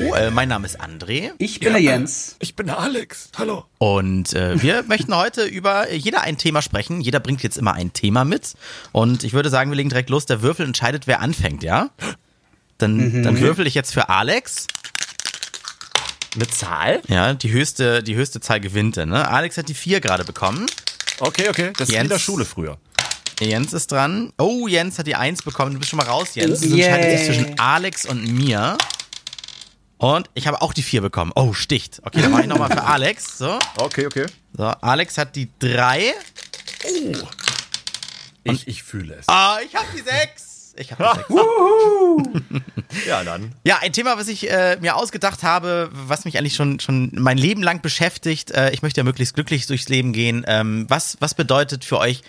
Hallo, äh, mein Name ist André. Ich bin der Jens. Ich bin der Alex. Hallo. Und äh, wir möchten heute über jeder ein Thema sprechen. Jeder bringt jetzt immer ein Thema mit. Und ich würde sagen, wir legen direkt los. Der Würfel entscheidet, wer anfängt, ja? Dann, Mhm. dann würfel ich jetzt für Alex. Eine Zahl? Ja, die höchste, die höchste Zahl gewinnt. er, Ne? Alex hat die vier gerade bekommen. Okay, okay. Das ist Jens. wie in der Schule früher. Jens ist dran. Oh, Jens hat die eins bekommen. Du bist schon mal raus, Jens. Es entscheidet sich zwischen Alex und mir. Und ich habe auch die vier bekommen. Oh, sticht. Okay, dann mache ich nochmal für Alex. So. Okay, okay. so, Alex hat die drei. Ich, ich fühle es. Ah, ich habe die sechs. Ich habe die sechs. Ja, dann. Ja, ein Thema, was ich äh, mir ausgedacht habe, was mich eigentlich schon schon mein Leben lang beschäftigt. Äh, ich möchte ja möglichst glücklich durchs Leben gehen. Ähm, was was bedeutet für euch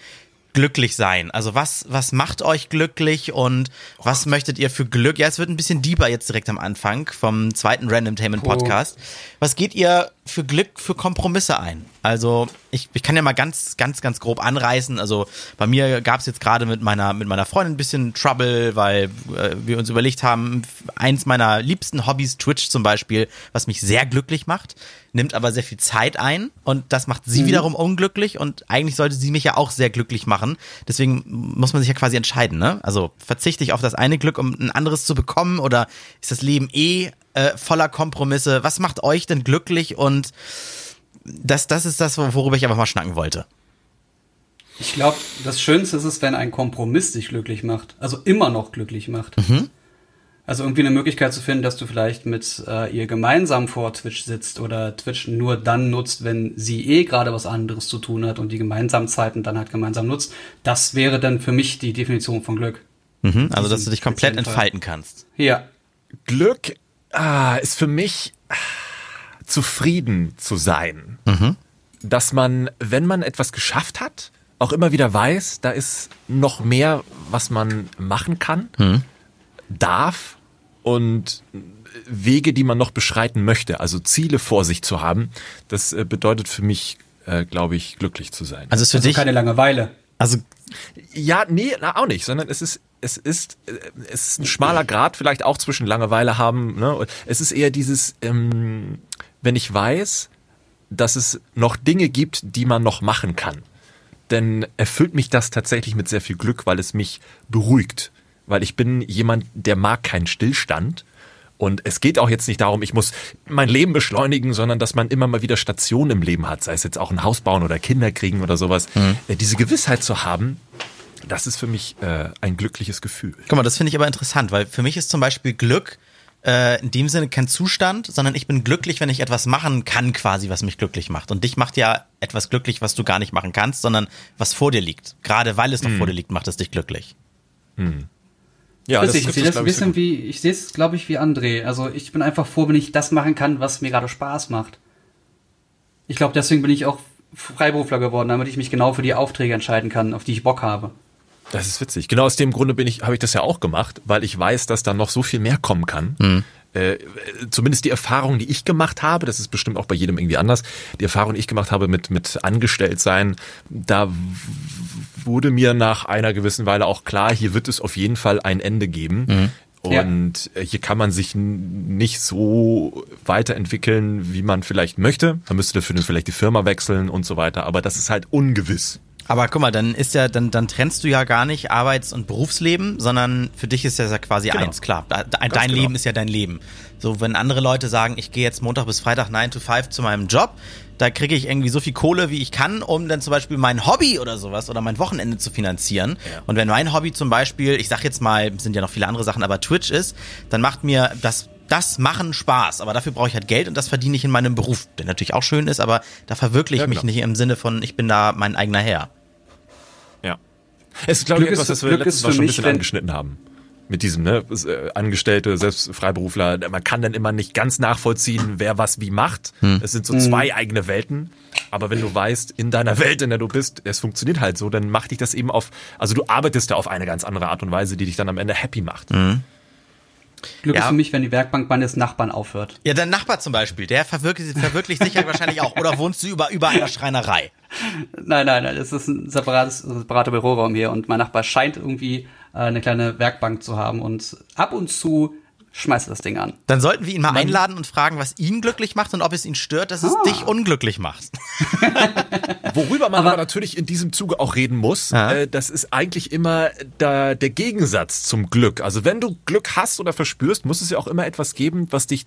glücklich sein? Also was was macht euch glücklich und was möchtet ihr für Glück? Ja, es wird ein bisschen deeper jetzt direkt am Anfang vom zweiten Randomtainment Podcast. Was geht ihr für Glück für Kompromisse ein? Also ich, ich kann ja mal ganz ganz ganz grob anreißen. Also bei mir gab es jetzt gerade mit meiner mit meiner Freundin ein bisschen Trouble, weil äh, wir uns überlegt haben, eins meiner liebsten Hobbys, Twitch zum Beispiel, was mich sehr glücklich macht, nimmt aber sehr viel Zeit ein und das macht sie wiederum unglücklich und eigentlich sollte sie mich ja auch sehr glücklich machen. Deswegen muss man sich ja quasi entscheiden, ne? Also verzichte ich auf das eine Glück, um ein anderes zu bekommen oder ist das Leben eh äh, voller Kompromisse? Was macht euch denn glücklich und das, das ist das, worüber ich einfach mal schnacken wollte. Ich glaube, das Schönste ist es, wenn ein Kompromiss dich glücklich macht. Also immer noch glücklich macht. Also irgendwie eine Möglichkeit zu finden, dass du vielleicht mit äh, ihr gemeinsam vor Twitch sitzt oder Twitch nur dann nutzt, wenn sie eh gerade was anderes zu tun hat und die gemeinsamen Zeiten dann halt gemeinsam nutzt. Das wäre dann für mich die Definition von Glück. Mhm, also, dass du dich komplett entfalten kannst. Ja. Glück ah, ist für mich ah, zufrieden zu sein. Dass man, wenn man etwas geschafft hat, auch immer wieder weiß, da ist noch mehr, was man machen kann, darf und Wege, die man noch beschreiten möchte, also Ziele vor sich zu haben, das äh, bedeutet für mich, äh, glaube ich, glücklich zu sein. Also ist für Also dich, keine Langeweile. also Ja, nee, auch nicht, sondern es ist, es ist, äh, es ist ein schmaler Grad vielleicht auch zwischen Langeweile haben. Ne? Es ist eher dieses, ähm, wenn ich weiß, dass es noch Dinge gibt, die man noch machen kann, dann erfüllt mich das tatsächlich mit sehr viel Glück, weil es mich beruhigt. Weil ich bin jemand, der mag keinen Stillstand. Und es geht auch jetzt nicht darum, ich muss mein Leben beschleunigen, sondern dass man immer mal wieder Stationen im Leben hat, sei es jetzt auch ein Haus bauen oder Kinder kriegen oder sowas. Äh, Diese Gewissheit zu haben, das ist für mich äh, ein glückliches Gefühl. Guck mal, das finde ich aber interessant, weil für mich ist zum Beispiel Glück äh, in dem Sinne kein Zustand, sondern ich bin glücklich, wenn ich etwas machen kann, quasi, was mich glücklich macht. Und dich macht ja etwas glücklich, was du gar nicht machen kannst, sondern was vor dir liegt. Gerade weil es noch vor dir liegt, macht es dich glücklich. Ja, Witzig, ich sehe es, das ein so bisschen wie, ich sehe es, glaube ich, wie André. Also ich bin einfach froh, wenn ich das machen kann, was mir gerade Spaß macht. Ich glaube, deswegen bin ich auch Freiberufler geworden, damit ich mich genau für die Aufträge entscheiden kann, auf die ich Bock habe. Das ist witzig. Genau aus dem Grunde bin ich, habe ich das ja auch gemacht, weil ich weiß, dass da noch so viel mehr kommen kann. Mhm. Äh, zumindest die Erfahrung, die ich gemacht habe, das ist bestimmt auch bei jedem irgendwie anders, die Erfahrung, die ich gemacht habe mit, mit Angestelltsein, da wurde mir nach einer gewissen Weile auch klar, hier wird es auf jeden Fall ein Ende geben. Mhm. Ja. Und äh, hier kann man sich nicht so weiterentwickeln, wie man vielleicht möchte. Man müsste dafür dann vielleicht die Firma wechseln und so weiter. Aber das ist halt ungewiss. Aber guck mal, dann ist ja, dann, dann trennst du ja gar nicht Arbeits- und Berufsleben, sondern für dich ist das ja quasi Genau. eins, klar. Dein Ganz genau. Leben ist ja dein Leben. So, wenn andere Leute sagen, ich gehe jetzt Montag bis Freitag 9 to 5 zu meinem Job, da kriege ich irgendwie so viel Kohle, wie ich kann, um dann zum Beispiel mein Hobby oder sowas oder mein Wochenende zu finanzieren. Und wenn mein Hobby zum Beispiel, ich sag jetzt mal, sind ja noch viele andere Sachen, aber Twitch ist, dann macht mir das das machen Spaß, aber dafür brauche ich halt Geld und das verdiene ich in meinem Beruf, der natürlich auch schön ist, aber da verwirkliche ich Ja, mich nicht im Sinne von, ich bin da mein eigener Herr. Ja. Es ist, glaube ich, Glück etwas, ist- das wir Glück letztes Mal schon ein bisschen wenn- angeschnitten haben. Mit diesem, ne, äh, Angestellte, selbst Freiberufler, man kann dann immer nicht ganz nachvollziehen, wer was wie macht. Es sind so zwei eigene Welten. Aber wenn du weißt, in deiner Welt, in der du bist, es funktioniert halt so, dann macht dich das eben auf, also du arbeitest da auf eine ganz andere Art und Weise, die dich dann am Ende happy macht. Glück Ja. ist für mich, wenn die Werkbank meines Nachbarn aufhört. Ja, dein Nachbar zum Beispiel, der verwirklicht, verwirklicht sich ja wahrscheinlich auch. Oder wohnst du über, über einer Schreinerei? Nein, nein, nein, es ist ein separates, separater Büroraum hier und mein Nachbar scheint irgendwie eine kleine Werkbank zu haben und ab und zu schmeißt er das Ding an. Dann sollten wir ihn mal einladen und fragen, was ihn glücklich macht und ob es ihn stört, dass es Ah. dich unglücklich macht. Worüber man aber, natürlich in diesem Zuge auch reden muss, Ja. äh, das ist eigentlich immer da, der Gegensatz zum Glück. Also wenn du Glück hast oder verspürst, muss es ja auch immer etwas geben, was dich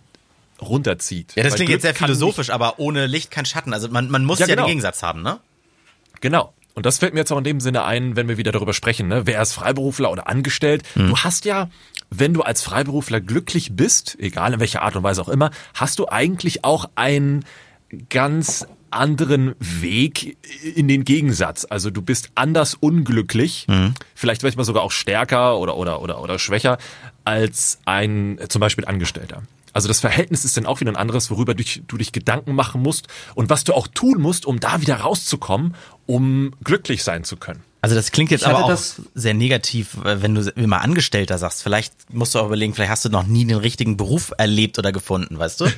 runterzieht. Ja, das Weil klingt Glück jetzt sehr philosophisch, aber ohne Licht kein Schatten. Also man, man muss ja, Ja, genau. den Gegensatz haben, ne? Genau. Und das fällt mir jetzt auch in dem Sinne ein, wenn wir wieder darüber sprechen, ne? wer ist Freiberufler oder angestellt. Hm. Du hast ja, wenn du als Freiberufler glücklich bist, egal in welcher Art und Weise auch immer, hast du eigentlich auch einen ganz anderen Weg in den Gegensatz. Also du bist anders unglücklich, vielleicht manchmal sogar auch stärker oder, oder, oder, oder schwächer als ein zum Beispiel Angestellter. Also das Verhältnis ist dann auch wieder ein anderes, worüber du, du dich Gedanken machen musst und was du auch tun musst, um da wieder rauszukommen, um glücklich sein zu können. Also das klingt jetzt aber auch das- sehr negativ, äh, wenn du wie mal Angestellter sagst. Vielleicht musst du auch überlegen, vielleicht hast du noch nie den richtigen Beruf erlebt oder gefunden, weißt du?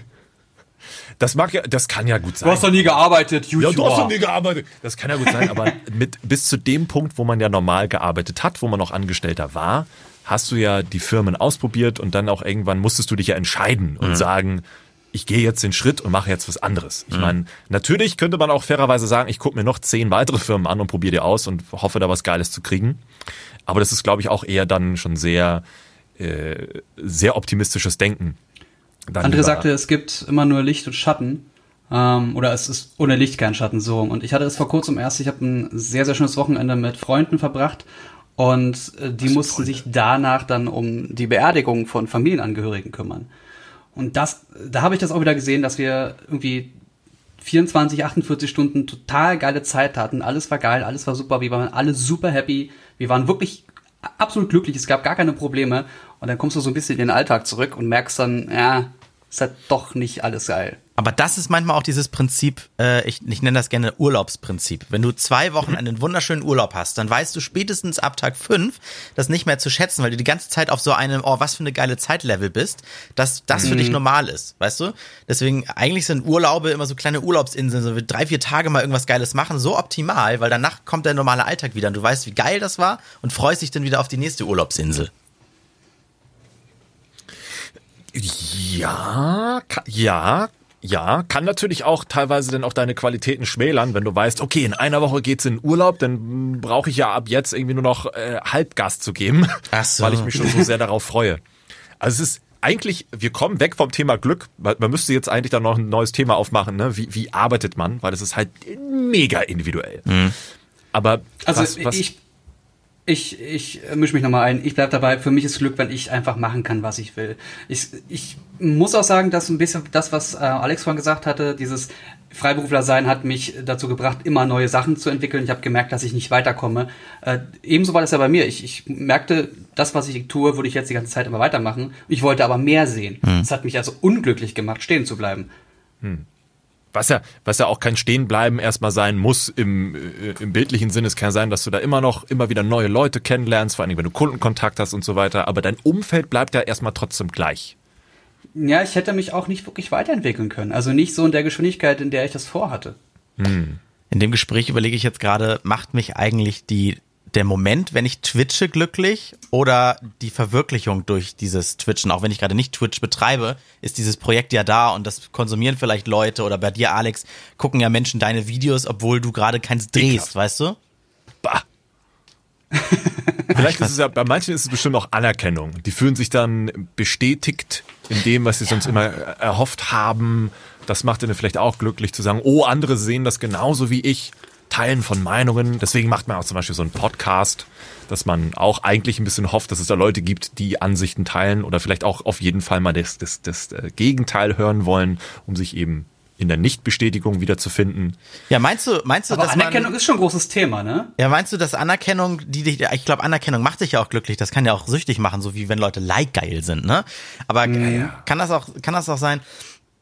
Das mag ja, das kann ja gut sein. Du hast doch nie gearbeitet, Ja, du hast YouTuber. doch nie gearbeitet. Das kann ja gut sein, aber mit, bis zu dem Punkt, wo man ja normal gearbeitet hat, wo man noch Angestellter war, hast du ja die Firmen ausprobiert und dann auch irgendwann musstest du dich ja entscheiden und sagen, ich gehe jetzt den Schritt und mache jetzt was anderes. Ich meine, natürlich könnte man auch fairerweise sagen, ich gucke mir noch zehn weitere Firmen an und probiere die aus und hoffe, da was Geiles zu kriegen. Aber das ist, glaube ich, auch eher dann schon sehr, äh, sehr optimistisches Denken. Dann André sagte, es gibt immer nur Licht und Schatten. Ähm, oder es ist ohne Licht kein Schatten so. Und ich hatte es vor kurzem erst, ich habe ein sehr, sehr schönes Wochenende mit Freunden verbracht. Und äh, die mussten sich danach dann um die Beerdigung von Familienangehörigen kümmern. Und das, da habe ich das auch wieder gesehen, dass wir irgendwie 24, 48 Stunden total geile Zeit hatten. Alles war geil, alles war super. Wir waren alle super happy. Wir waren wirklich absolut glücklich. Es gab gar keine Probleme. Und dann kommst du so ein bisschen in den Alltag zurück und merkst dann, ja, ist halt doch nicht alles geil. Aber das ist manchmal auch dieses Prinzip, äh, ich, ich nenne das gerne Urlaubsprinzip. Wenn du zwei Wochen einen wunderschönen Urlaub hast, dann weißt du spätestens ab Tag fünf das nicht mehr zu schätzen, weil du die ganze Zeit auf so einem, oh, was für eine geile Zeitlevel bist, dass das für dich normal ist, weißt du? Deswegen, eigentlich sind Urlaube immer so kleine Urlaubsinseln, so drei, vier Tage mal irgendwas Geiles machen, so optimal, weil danach kommt der normale Alltag wieder und du weißt, wie geil das war und freust dich dann wieder auf die nächste Urlaubsinsel. Ja, ja, ja, kann natürlich auch teilweise dann auch deine Qualitäten schmälern, wenn du weißt, okay, in einer Woche geht's in Urlaub, dann brauche ich ja ab jetzt irgendwie nur noch äh, Halbgas zu geben, Ach so. weil ich mich schon so sehr darauf freue. Also es ist eigentlich, wir kommen weg vom Thema Glück, weil man müsste jetzt eigentlich da noch ein neues Thema aufmachen, ne? Wie, wie arbeitet man? Weil es ist halt mega individuell. Aber Also was, was, ich, ich, ich mische mich nochmal ein. Ich bleib dabei. Für mich ist Glück, wenn ich einfach machen kann, was ich will. Ich, ich muss auch sagen, dass ein bisschen das, was äh, Alex vorhin gesagt hatte, dieses Freiberufler sein hat mich dazu gebracht, immer neue Sachen zu entwickeln. Ich habe gemerkt, dass ich nicht weiterkomme. Äh, ebenso war das ja bei mir. Ich, ich merkte, das, was ich tue, würde ich jetzt die ganze Zeit immer weitermachen. Ich wollte aber mehr sehen. Das hat mich also unglücklich gemacht, stehen zu bleiben. Was ja, was ja auch kein Stehenbleiben erstmal sein muss im, äh, im bildlichen Sinne. Es kann sein, dass du da immer noch, immer wieder neue Leute kennenlernst, vor allem wenn du Kundenkontakt hast und so weiter. Aber dein Umfeld bleibt ja erstmal trotzdem gleich. Ja, ich hätte mich auch nicht wirklich weiterentwickeln können. Also nicht so in der Geschwindigkeit, in der ich das vorhatte. In dem Gespräch überlege ich jetzt gerade, macht mich eigentlich die, der Moment, wenn ich twitche, glücklich oder die Verwirklichung durch dieses Twitchen? Auch wenn ich gerade nicht Twitch betreibe, ist dieses Projekt ja da und das konsumieren vielleicht Leute oder bei dir, Alex, gucken ja Menschen deine Videos, obwohl du gerade keins drehst, weißt du? Bah. Vielleicht ist es ja, bei manchen ist es bestimmt auch Anerkennung. Die fühlen sich dann bestätigt in dem, was sie sonst immer erhofft haben. Das macht ihnen vielleicht auch glücklich zu sagen, oh, andere sehen das genauso wie ich. Teilen von Meinungen. Deswegen macht man auch zum Beispiel so einen Podcast, dass man auch eigentlich ein bisschen hofft, dass es da Leute gibt, die Ansichten teilen oder vielleicht auch auf jeden Fall mal das, das, das äh, Gegenteil hören wollen, um sich eben in der Nichtbestätigung wiederzufinden. Ja, meinst du, meinst du, Aber dass Anerkennung man, ist schon ein großes Thema, ne? ja, meinst du, dass Anerkennung, die dich, ich glaube, Anerkennung macht dich ja auch glücklich. Das kann ja auch süchtig machen, so wie wenn Leute like geil sind, ne? Aber kann das auch, kann das auch sein?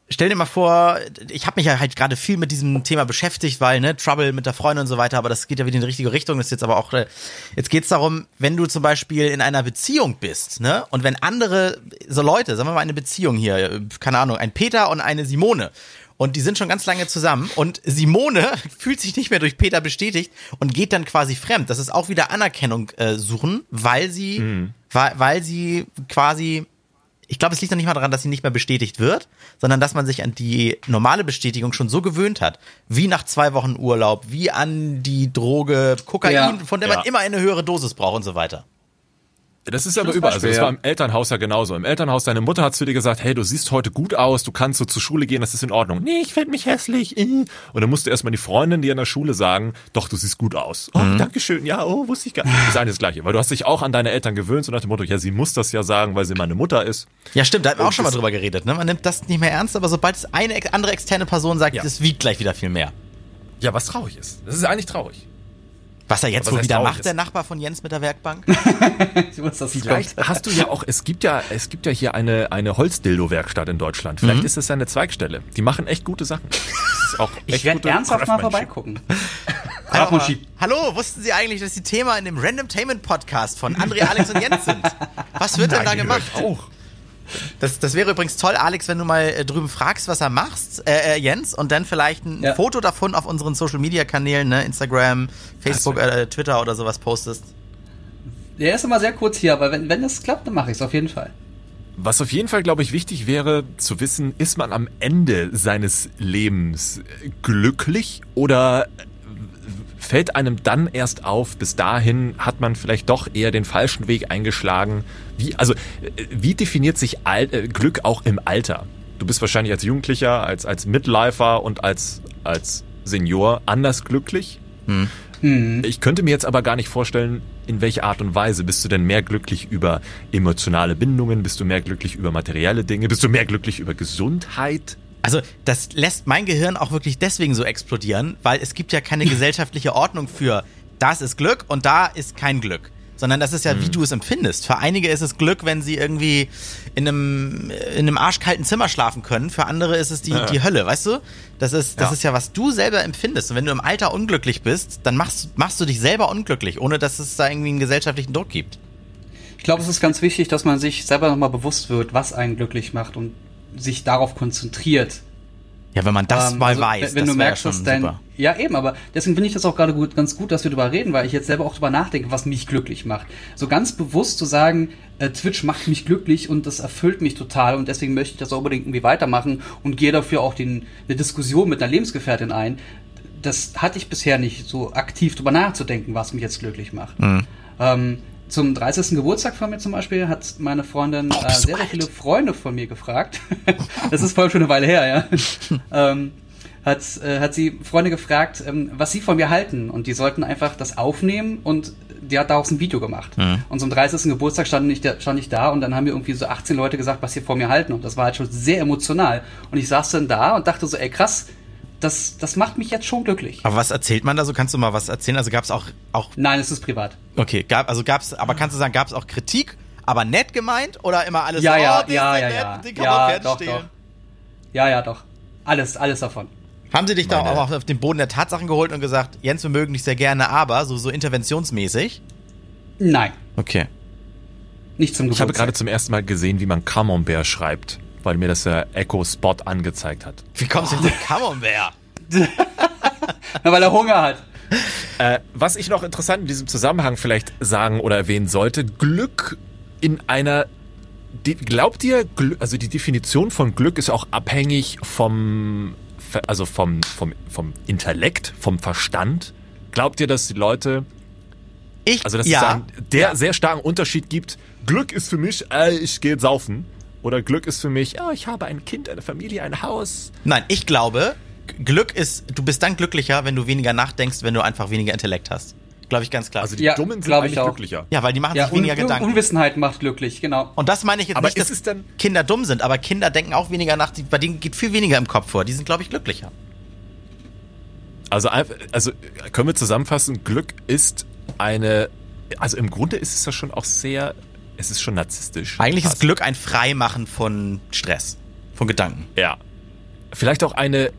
Stell dir mal vor, ich habe mich ja halt gerade viel mit diesem Thema beschäftigt, weil ne Trouble mit der Freundin und so weiter, aber das geht ja wieder in die richtige Richtung. Das ist jetzt aber auch, äh, jetzt geht's darum, wenn du zum Beispiel in einer Beziehung bist, ne, und wenn andere so Leute, sagen wir mal eine Beziehung hier, keine Ahnung, ein Peter und eine Simone. Und die sind schon ganz lange zusammen und Simone fühlt sich nicht mehr durch Peter bestätigt und geht dann quasi fremd. Das ist auch wieder Anerkennung äh, suchen, weil sie, weil, weil sie quasi ich glaube, es liegt noch nicht mal daran, dass sie nicht mehr bestätigt wird, sondern dass man sich an die normale Bestätigung schon so gewöhnt hat, wie nach zwei Wochen Urlaub, wie an die Droge Kokain, Ja. von der man Ja. immer eine höhere Dosis braucht und so weiter. Das ist aber überall. Also das war im Elternhaus ja genauso. Im Elternhaus, deine Mutter hat zu dir gesagt, hey, du siehst heute gut aus, du kannst so zur Schule gehen, das ist in Ordnung. Nee, ich fände mich hässlich. äh. Und dann musste erstmal die Freundin dir in der Schule sagen, doch, du siehst gut aus. Oh, Dankeschön. Ja, oh, wusste ich gar nicht. Das ist eigentlich das Gleiche. Weil du hast dich auch an deine Eltern gewöhnt, so nach dem Motto, ja, sie muss das ja sagen, weil sie meine Mutter ist. Ja, stimmt, da hatten wir auch Und schon mal drüber geredet. Ne? Man nimmt das nicht mehr ernst, aber sobald es eine andere externe Person sagt, Ja. das wiegt gleich wieder viel mehr. Ja, was traurig ist. Das ist eigentlich traurig. Was er jetzt wohl wieder macht, ist? der Nachbar von Jens mit der Werkbank? Ich dass es Vielleicht kommt. hast du ja auch, es gibt ja, es gibt ja hier eine, eine Holzdildo-Werkstatt in Deutschland. Vielleicht Mhm. ist das ja eine Zweigstelle. Die machen echt gute Sachen. Das ist auch Ich werde ernsthaft mal vorbeigucken. Aber, hallo, wussten Sie eigentlich, dass die Thema in dem Randomtainment Podcast von André, Alex und Jens sind? Was wird denn da Nein, gemacht? Auch. Das, das wäre übrigens toll, Alex, wenn du mal äh, drüben fragst, was er macht, äh, äh, Jens, und dann vielleicht ein Ja. Foto davon auf unseren Social Media Kanälen, ne, Instagram, Facebook, äh, Twitter oder sowas postest. Der ist immer sehr kurz hier, aber wenn, wenn das klappt, dann mache ich es auf jeden Fall. Was auf jeden Fall, glaube ich, wichtig wäre zu wissen, ist man am Ende seines Lebens äh, glücklich oder fällt einem dann erst auf, bis dahin hat man vielleicht doch eher den falschen Weg eingeschlagen. Wie, also, äh, wie definiert sich Al äh, Glück auch im Alter? Du bist wahrscheinlich als Jugendlicher, als, als Midlifer und als, als Senior anders glücklich. Ich könnte mir jetzt aber gar nicht vorstellen, in welcher Art und Weise bist du denn mehr glücklich über emotionale Bindungen, bist du mehr glücklich über materielle Dinge, bist du mehr glücklich über Gesundheit? Also, das lässt mein Gehirn auch wirklich deswegen so explodieren, weil es gibt ja keine gesellschaftliche Ordnung für das ist Glück und da ist kein Glück. Sondern das ist ja, wie du es empfindest. Für einige ist es Glück, wenn sie irgendwie in einem, in einem arschkalten Zimmer schlafen können. Für andere ist es die, die Hölle, weißt du? Das ist, das Ja. ist ja, was du selber empfindest. Und wenn du im Alter unglücklich bist, dann machst, machst du dich selber unglücklich, ohne dass es da irgendwie einen gesellschaftlichen Druck gibt. Ich glaube, es ist ganz wichtig, dass man sich selber nochmal bewusst wird, was einen glücklich macht und sich darauf konzentriert. Ja, wenn man das Ähm, mal also, weiß, wenn, wenn das du merkst, ja dass dein super. ja eben, aber deswegen finde ich das auch gerade gut, ganz gut, dass wir darüber reden, weil ich jetzt selber auch darüber nachdenke, was mich glücklich macht. So ganz bewusst zu sagen, äh, Twitch macht mich glücklich und das erfüllt mich total und deswegen möchte ich das auch unbedingt irgendwie weitermachen und gehe dafür auch den, eine Diskussion mit einer Lebensgefährtin ein. Das hatte ich bisher nicht, so aktiv drüber nachzudenken, was mich jetzt glücklich macht. Mhm. Ähm, zum 30. Geburtstag von mir zum Beispiel hat meine Freundin Oh, äh, sehr, sehr viele Freunde von mir gefragt. das ist voll schon eine Weile her, ja. ähm, hat, äh, hat sie Freunde gefragt, ähm, was sie von mir halten. Und die sollten einfach das aufnehmen und die hat daraus ein Video gemacht. Mhm. Und zum 30. Geburtstag stand ich, da, stand ich da und dann haben mir irgendwie so 18 Leute gesagt, was sie von mir halten. Und das war halt schon sehr emotional. Und ich saß dann da und dachte so, ey krass, das, das macht mich jetzt schon glücklich. Aber was erzählt man da so? Kannst du mal was erzählen? Also gab es auch, auch Nein, es ist privat. Okay, gab, also gab's, aber kannst du sagen, gab's auch Kritik, aber nett gemeint oder immer alles Ja, so, ja, oh, die ja, ist ja, nett, ja. die kann Ja, man doch, stehlen. doch. Ja, ja, doch. Alles, alles davon. Haben sie dich da Meine- auch auf den Boden der Tatsachen geholt und gesagt, Jens, wir mögen dich sehr gerne, aber so, so interventionsmäßig? Nein, Okay. nicht zum Ich habe Geburtstag. gerade zum ersten Mal gesehen, wie man Camembert schreibt, weil mir das der Echo Spot angezeigt hat. Wie kommst du jetzt auf Camembert? Na, weil er Hunger hat. Äh, was ich noch interessant in diesem Zusammenhang vielleicht sagen oder erwähnen sollte, Glück in einer die, glaubt ihr, also die Definition von Glück ist auch abhängig vom, also vom, vom, vom Intellekt, vom Verstand? Glaubt ihr, dass die Leute, Ich, also dass ja, es einen der ja. sehr starken Unterschied gibt, Glück ist für mich, äh, ich gehe saufen. Oder Glück ist für mich, oh, ich habe ein Kind, eine Familie, ein Haus. Nein, ich glaube, Glück ist, du bist dann glücklicher, wenn du weniger nachdenkst, wenn du einfach weniger Intellekt hast. Glaube ich ganz klar. Also die Ja, Dummen sind eigentlich glücklicher. ja, weil die machen Ja, sich weniger Un Gedanken. Unwissenheit macht glücklich, genau. und das meine ich jetzt Aber nicht, ist dass es denn- Kinder dumm sind, aber Kinder denken auch weniger nach, die- bei denen geht viel weniger im Kopf vor. Die sind, glaube ich, glücklicher. Also, einfach- also können wir zusammenfassen, Glück ist eine, also im Grunde ist es ja schon auch sehr, es ist schon narzisstisch. Eigentlich ist Fast. Glück ein Freimachen von Stress, von Gedanken. Ja. Vielleicht auch eine,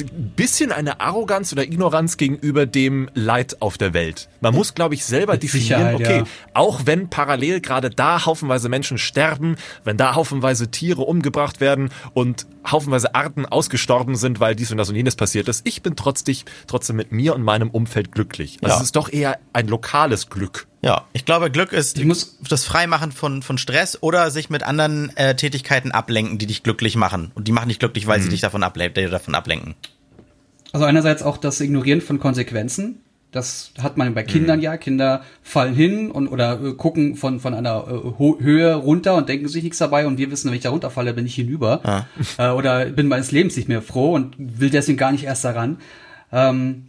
ein bisschen eine Arroganz oder Ignoranz gegenüber dem Leid auf der Welt. Man muss, glaube ich, selber Mit definieren, Sicherheit, okay, ja. auch wenn parallel gerade da haufenweise Menschen sterben, wenn da haufenweise Tiere umgebracht werden und haufenweise Arten ausgestorben sind, weil dies und das und jenes passiert ist, ich bin trotzdem, trotzdem mit mir und meinem Umfeld glücklich. Also Ja. es ist doch eher ein lokales Glück. Ja, ich glaube, Glück ist Ich muss- das Freimachen von, von Stress oder sich mit anderen äh, Tätigkeiten ablenken, die dich glücklich machen. Und die machen dich glücklich, weil sie dich davon, able äh, davon ablenken. Also einerseits auch das Ignorieren von Konsequenzen. Das hat man bei Kindern ja. Kinder fallen hin und oder äh, gucken von von einer äh, Höhe runter und denken sich nichts dabei. Und wir wissen, wenn ich da runterfalle, bin ich hinüber. Äh, oder bin meines Lebens nicht mehr froh und will deswegen gar nicht erst daran. Ähm,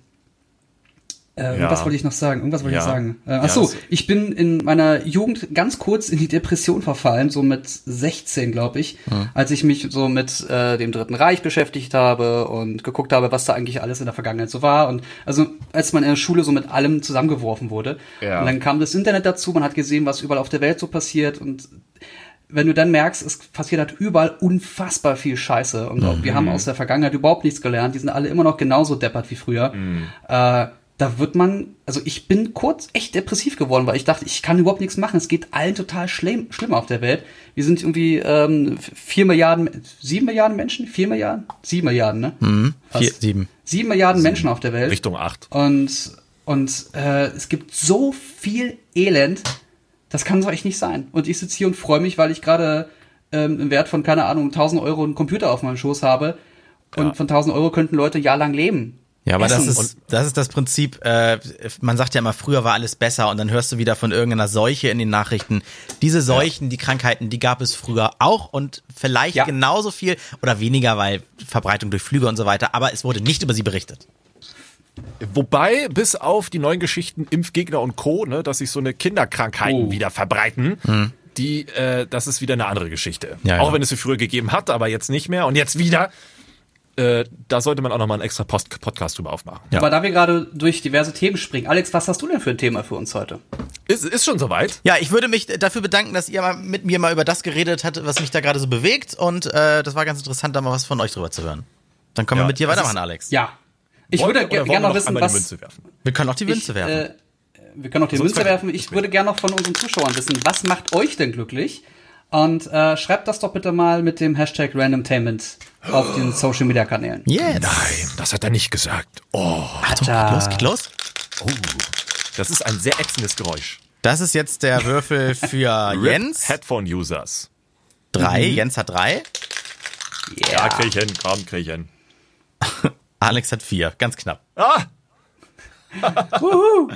äh, irgendwas wollte ich noch sagen. Irgendwas wollte ich Ja. noch sagen. Äh, Ja, ach so, das- ich bin in meiner Jugend ganz kurz in die Depression verfallen, so mit 16, glaube ich, als ich mich so mit äh, dem Dritten Reich beschäftigt habe und geguckt habe, was da eigentlich alles in der Vergangenheit so war. Und also als man in der Schule so mit allem zusammengeworfen wurde. Ja. Und dann kam das Internet dazu, man hat gesehen, was überall auf der Welt so passiert und wenn du dann merkst, es passiert halt überall unfassbar viel Scheiße und auch, wir haben aus der Vergangenheit überhaupt nichts gelernt, die sind alle immer noch genauso deppert wie früher. Äh, da wird man, also ich bin kurz echt depressiv geworden, weil ich dachte, ich kann überhaupt nichts machen. Es geht allen total schlimm, schlimm auf der Welt. Wir sind irgendwie ähm, vier Milliarden, sieben Milliarden Menschen, vier Milliarden, sieben Milliarden, ne? Was? Vier, sieben. Sieben Milliarden Menschen auf der Welt. Richtung 8. Und, und äh, es gibt so viel Elend, das kann so echt nicht sein. Und ich sitze hier und freue mich, weil ich gerade ähm, im Wert von, keine Ahnung, 1000 Euro einen Computer auf meinem Schoß habe. Und Ja. von 1000 Euro könnten Leute jahrelang leben. Ja, aber das ist, das ist das Prinzip, äh, man sagt ja immer, früher war alles besser und dann hörst du wieder von irgendeiner Seuche in den Nachrichten. Diese Seuchen, die Krankheiten, die gab es früher auch und vielleicht Ja. genauso viel oder weniger, weil Verbreitung durch Flüge und so weiter, aber es wurde nicht über sie berichtet. Wobei, bis auf die neuen Geschichten Impfgegner und Co., ne, dass sich so eine Kinderkrankheiten Oh. wieder verbreiten, die, äh, das ist wieder eine andere Geschichte. Ja, auch ja. wenn es sie früher gegeben hat, aber jetzt nicht mehr und jetzt wieder. Äh, da sollte man auch nochmal einen extra Post Podcast drüber aufmachen. Ja. Aber da wir gerade durch diverse Themen springen, Alex, was hast du denn für ein Thema für uns heute? Ist, ist schon soweit. Ja, ich würde mich dafür bedanken, dass ihr mal mit mir mal über das geredet habt, was mich da gerade so bewegt und äh, das war ganz interessant, da mal was von euch drüber zu hören. Dann können Ja, wir mit dir weitermachen, ist- Alex. Ja. Ich Wollen- würde gerne noch noch wissen, einmal was. die Münze werfen. Wir können auch die Münze ich, werfen. Äh, wir können auch die Sonst Münze kann- werfen. Ich würde gerne noch von unseren Zuschauern wissen, was macht euch denn glücklich? Und äh, schreibt das doch bitte mal mit dem Hashtag Randomtainment auf den Social Media Kanälen. Yes. Nein, das hat er nicht gesagt. Oh, Achtung, geht los, geht los. das ist ein sehr ätzendes Geräusch. Das ist jetzt der Würfel für Jens. Headphone-Users. Drei. Jens hat drei. Ja, krieg ich hin, komm, krieg ich hin. Alex hat vier. Ganz knapp. Ah!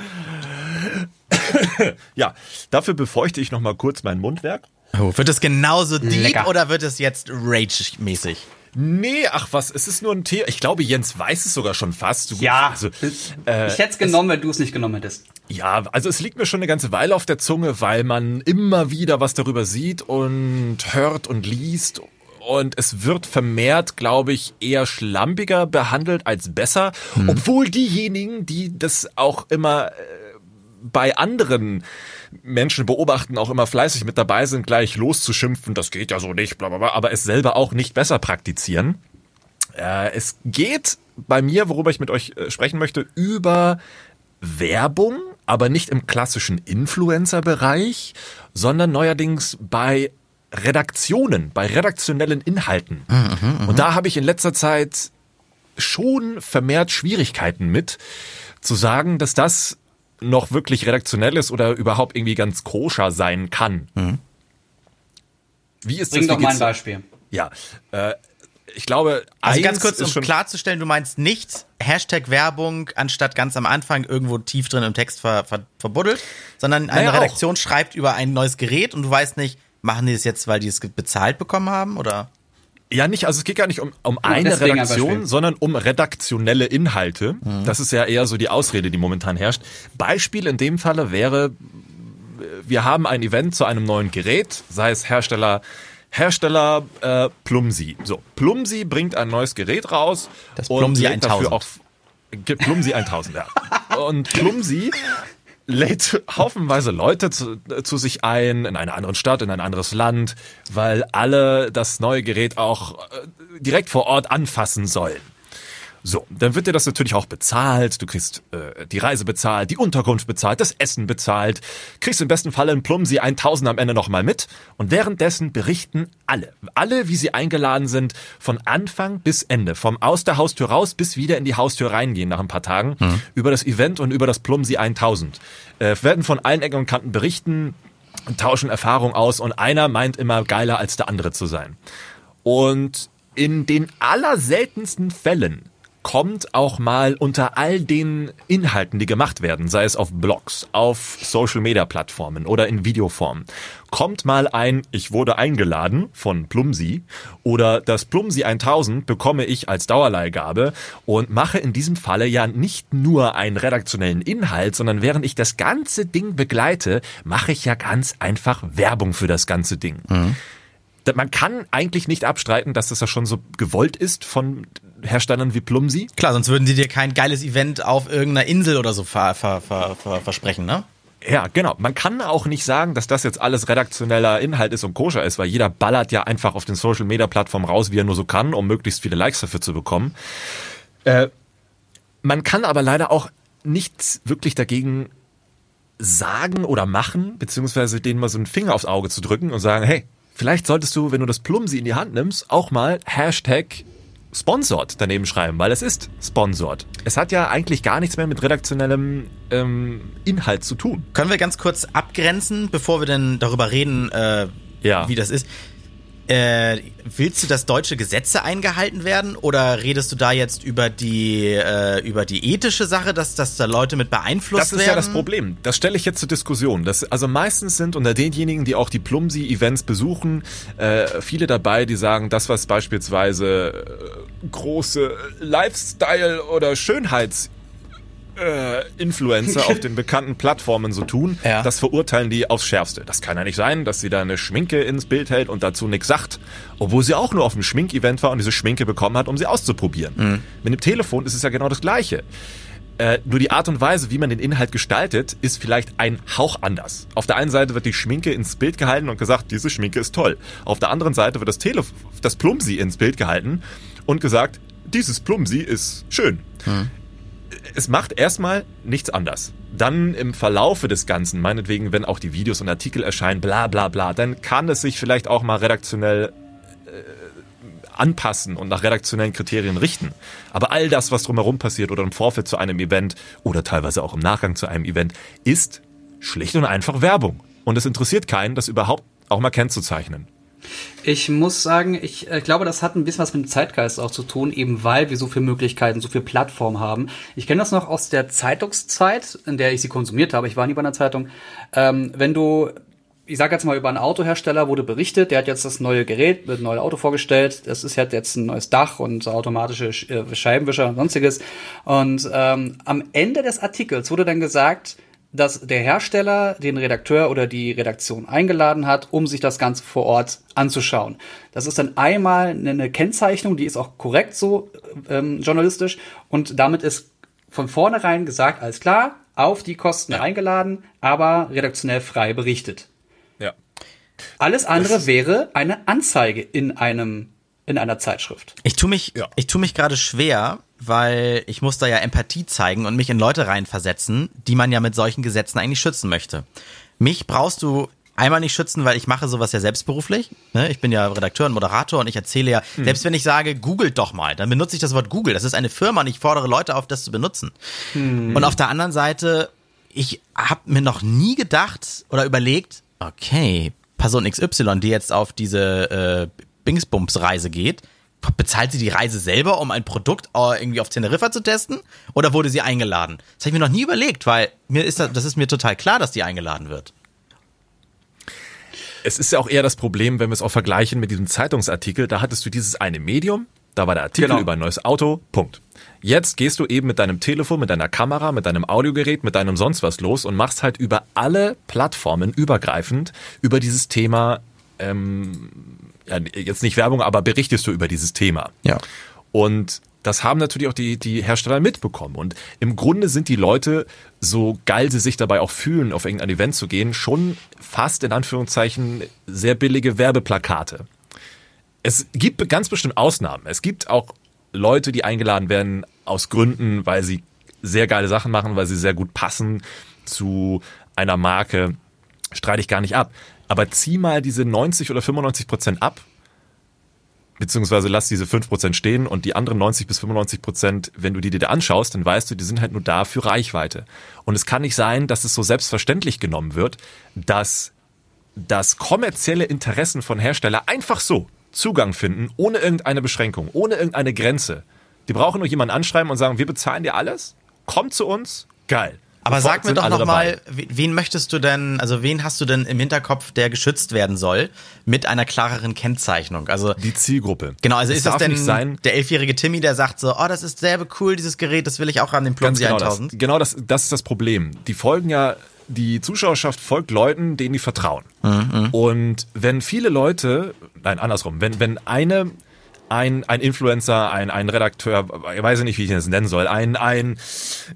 ja, dafür befeuchte ich noch mal kurz mein Mundwerk. Oh, wird es genauso deep Lecker. oder wird es jetzt Rage-mäßig? Nee, ach was, es ist nur ein Tee. Ich glaube, Jens weiß es sogar schon fast. Du- Ja, also, äh, ich hätte es genommen, wenn du es nicht genommen hättest. ja, also es liegt mir schon eine ganze Weile auf der Zunge, weil man immer wieder was darüber sieht und hört und liest. Und es wird vermehrt, glaube ich, eher schlampiger behandelt als besser. Obwohl diejenigen, die das auch immer äh, bei anderen Menschen beobachten, auch immer fleißig mit dabei sind, gleich loszuschimpfen, das geht ja so nicht, bla bla bla, aber es selber auch nicht besser praktizieren. Äh, es geht bei mir, worüber ich mit euch äh, sprechen möchte, über Werbung, aber nicht im klassischen Influencer-Bereich, sondern neuerdings bei Redaktionen, bei redaktionellen Inhalten. Und da habe ich in letzter Zeit schon vermehrt Schwierigkeiten mit, zu sagen, dass das noch wirklich redaktionell ist oder überhaupt irgendwie ganz koscher sein kann. Wie ist Bring das? doch Wie mal ein Beispiel. Ja, äh, ich glaube, Also ganz kurz, ist um schon klarzustellen, du meinst nicht Hashtag Werbung anstatt ganz am Anfang irgendwo tief drin im Text ver, ver, verbuddelt, sondern eine Naja, auch. Redaktion schreibt über ein neues Gerät und du weißt nicht, machen die es jetzt, weil die es bezahlt bekommen haben oder? Ja, nicht, also es geht gar nicht um, um eine Redaktion, sondern um redaktionelle Inhalte. Das ist ja eher so die Ausrede, die momentan herrscht. Beispiel in dem Falle wäre, wir haben ein Event zu einem neuen Gerät, sei es Hersteller, Hersteller äh, Plumsi. So, Plumsi bringt ein neues Gerät raus. Das und Plumsi dafür 1000. Auch, Ge- Plumsi 1000, ja. Und Plumsi lädt haufenweise Leute zu, zu sich ein, in einer anderen Stadt, in ein anderes Land, weil alle das neue Gerät auch äh, direkt vor Ort anfassen sollen. So, dann wird dir das natürlich auch bezahlt. Du kriegst äh, die Reise bezahlt, die Unterkunft bezahlt, das Essen bezahlt, kriegst im besten Fall in Plumsi 1000 am Ende nochmal mit. Und währenddessen berichten alle, alle, wie sie eingeladen sind, von Anfang bis Ende, vom aus der Haustür raus bis wieder in die Haustür reingehen nach ein paar Tagen, mhm. über das Event und über das Plumsi 1000. Äh, werden von allen Ecken und Kanten berichten, tauschen Erfahrung aus und einer meint immer geiler als der andere zu sein. Und in den allerseltensten Fällen kommt auch mal unter all den Inhalten, die gemacht werden, sei es auf Blogs, auf Social Media Plattformen oder in Videoform, kommt mal ein Ich wurde eingeladen von Plumsi oder das Plumsi 1000 bekomme ich als Dauerleihgabe und mache in diesem Falle ja nicht nur einen redaktionellen Inhalt, sondern während ich das ganze Ding begleite, mache ich ja ganz einfach Werbung für das ganze Ding. Mhm man kann eigentlich nicht abstreiten, dass das ja schon so gewollt ist von Herstellern wie Plumsi. Klar, sonst würden sie dir kein geiles Event auf irgendeiner Insel oder so ver ver ver versprechen, ne? Ja, genau. Man kann auch nicht sagen, dass das jetzt alles redaktioneller Inhalt ist und koscher ist, weil jeder ballert ja einfach auf den Social Media Plattformen raus, wie er nur so kann, um möglichst viele Likes dafür zu bekommen. Äh, man kann aber leider auch nichts wirklich dagegen sagen oder machen, beziehungsweise denen mal so einen Finger aufs Auge zu drücken und sagen, hey, vielleicht solltest du, wenn du das Plumsi in die Hand nimmst, auch mal Hashtag sponsored daneben schreiben, weil es ist sponsored. Es hat ja eigentlich gar nichts mehr mit redaktionellem ähm, Inhalt zu tun. Können wir ganz kurz abgrenzen, bevor wir denn darüber reden, äh, ja. wie das ist? Äh, willst du, dass deutsche Gesetze eingehalten werden oder redest du da jetzt über die äh, über die ethische Sache, dass, dass da Leute mit beeinflusst werden? Das ist werden? ja das Problem. Das stelle ich jetzt zur Diskussion. Das, also meistens sind unter denjenigen, die auch die Plumsi-Events besuchen, äh, viele dabei, die sagen, das was beispielsweise äh, große Lifestyle oder Schönheits äh, Influencer auf den bekannten Plattformen so tun, ja. das verurteilen die aufs Schärfste. Das kann ja nicht sein, dass sie da eine Schminke ins Bild hält und dazu nichts sagt, obwohl sie auch nur auf einem Schminkevent war und diese Schminke bekommen hat, um sie auszuprobieren. Mhm. Mit dem Telefon ist es ja genau das Gleiche. Äh, nur die Art und Weise, wie man den Inhalt gestaltet, ist vielleicht ein Hauch anders. Auf der einen Seite wird die Schminke ins Bild gehalten und gesagt, diese Schminke ist toll. Auf der anderen Seite wird das, Telef das Plumsi ins Bild gehalten und gesagt, dieses Plumsi ist schön. Hm es macht erstmal nichts anders. Dann im Verlaufe des Ganzen, meinetwegen, wenn auch die Videos und Artikel erscheinen, bla bla bla, dann kann es sich vielleicht auch mal redaktionell äh, anpassen und nach redaktionellen Kriterien richten. Aber all das, was drumherum passiert oder im Vorfeld zu einem Event oder teilweise auch im Nachgang zu einem Event, ist schlicht und einfach Werbung. Und es interessiert keinen, das überhaupt auch mal kennzuzeichnen. Ich muss sagen, ich äh, glaube, das hat ein bisschen was mit dem Zeitgeist auch zu tun, eben weil wir so viele Möglichkeiten, so viele Plattformen haben. Ich kenne das noch aus der Zeitungszeit, in der ich sie konsumiert habe. Ich war nie bei einer Zeitung. Ähm, wenn du ich sage jetzt mal über einen Autohersteller wurde berichtet, der hat jetzt das neue Gerät mit einem neuen Auto vorgestellt. Das ist halt jetzt ein neues Dach und automatische äh, Scheibenwischer und sonstiges. Und ähm, am Ende des Artikels wurde dann gesagt, dass der Hersteller den Redakteur oder die Redaktion eingeladen hat, um sich das Ganze vor Ort anzuschauen. Das ist dann einmal eine Kennzeichnung, die ist auch korrekt so ähm, journalistisch und damit ist von vornherein gesagt, alles klar, auf die Kosten ja. eingeladen, aber redaktionell frei berichtet. Ja. Alles andere wäre eine Anzeige in einem in einer Zeitschrift. Ich tue mich, ja. ich tue mich gerade schwer, weil ich muss da ja Empathie zeigen und mich in Leute reinversetzen, die man ja mit solchen Gesetzen eigentlich schützen möchte. Mich brauchst du einmal nicht schützen, weil ich mache sowas ja selbstberuflich. Ne? Ich bin ja Redakteur und Moderator und ich erzähle ja, hm. selbst wenn ich sage, googelt doch mal, dann benutze ich das Wort Google. Das ist eine Firma und ich fordere Leute auf, das zu benutzen. Hm. Und auf der anderen Seite, ich habe mir noch nie gedacht oder überlegt, okay, Person XY, die jetzt auf diese äh, Bingsbums-Reise geht, bezahlt sie die Reise selber, um ein Produkt äh, irgendwie auf Teneriffa zu testen? Oder wurde sie eingeladen? Das habe ich mir noch nie überlegt, weil mir ist das, das ist mir total klar, dass die eingeladen wird. Es ist ja auch eher das Problem, wenn wir es auch vergleichen mit diesem Zeitungsartikel. Da hattest du dieses eine Medium, da war der Artikel genau. über ein neues Auto, Punkt. Jetzt gehst du eben mit deinem Telefon, mit deiner Kamera, mit deinem Audiogerät, mit deinem sonst was los und machst halt über alle Plattformen übergreifend über dieses Thema ähm, ja, jetzt nicht Werbung, aber berichtest du über dieses Thema. Ja. Und das haben natürlich auch die, die Hersteller mitbekommen. Und im Grunde sind die Leute, so geil sie sich dabei auch fühlen, auf irgendein Event zu gehen, schon fast in Anführungszeichen sehr billige Werbeplakate. Es gibt ganz bestimmt Ausnahmen. Es gibt auch Leute, die eingeladen werden aus Gründen, weil sie sehr geile Sachen machen, weil sie sehr gut passen zu einer Marke, streite ich gar nicht ab. Aber zieh mal diese 90 oder 95 Prozent ab, beziehungsweise lass diese 5 Prozent stehen und die anderen 90 bis 95 Prozent, wenn du die dir da anschaust, dann weißt du, die sind halt nur da für Reichweite. Und es kann nicht sein, dass es so selbstverständlich genommen wird, dass das kommerzielle Interessen von Herstellern einfach so Zugang finden, ohne irgendeine Beschränkung, ohne irgendeine Grenze. Die brauchen nur jemanden anschreiben und sagen, wir bezahlen dir alles, komm zu uns, geil. Aber sag mir doch nochmal, wen möchtest du denn, also wen hast du denn im Hinterkopf, der geschützt werden soll, mit einer klareren Kennzeichnung? Also Die Zielgruppe. Genau, also Es ist das darf denn nicht sein, der elfjährige Timmy, der sagt so, oh, das ist sehr cool, dieses Gerät, das will ich auch an den Ganz Plumsy genau das. 1000. Genau das, das ist das Problem. Die folgen ja, die Zuschauerschaft folgt Leuten, denen die vertrauen. Mhm, Und wenn viele Leute, nein, andersrum, wenn, wenn eine, ein, ein Influencer, ein, ein Redakteur, ich weiß nicht, wie ich das nennen soll, ein, ein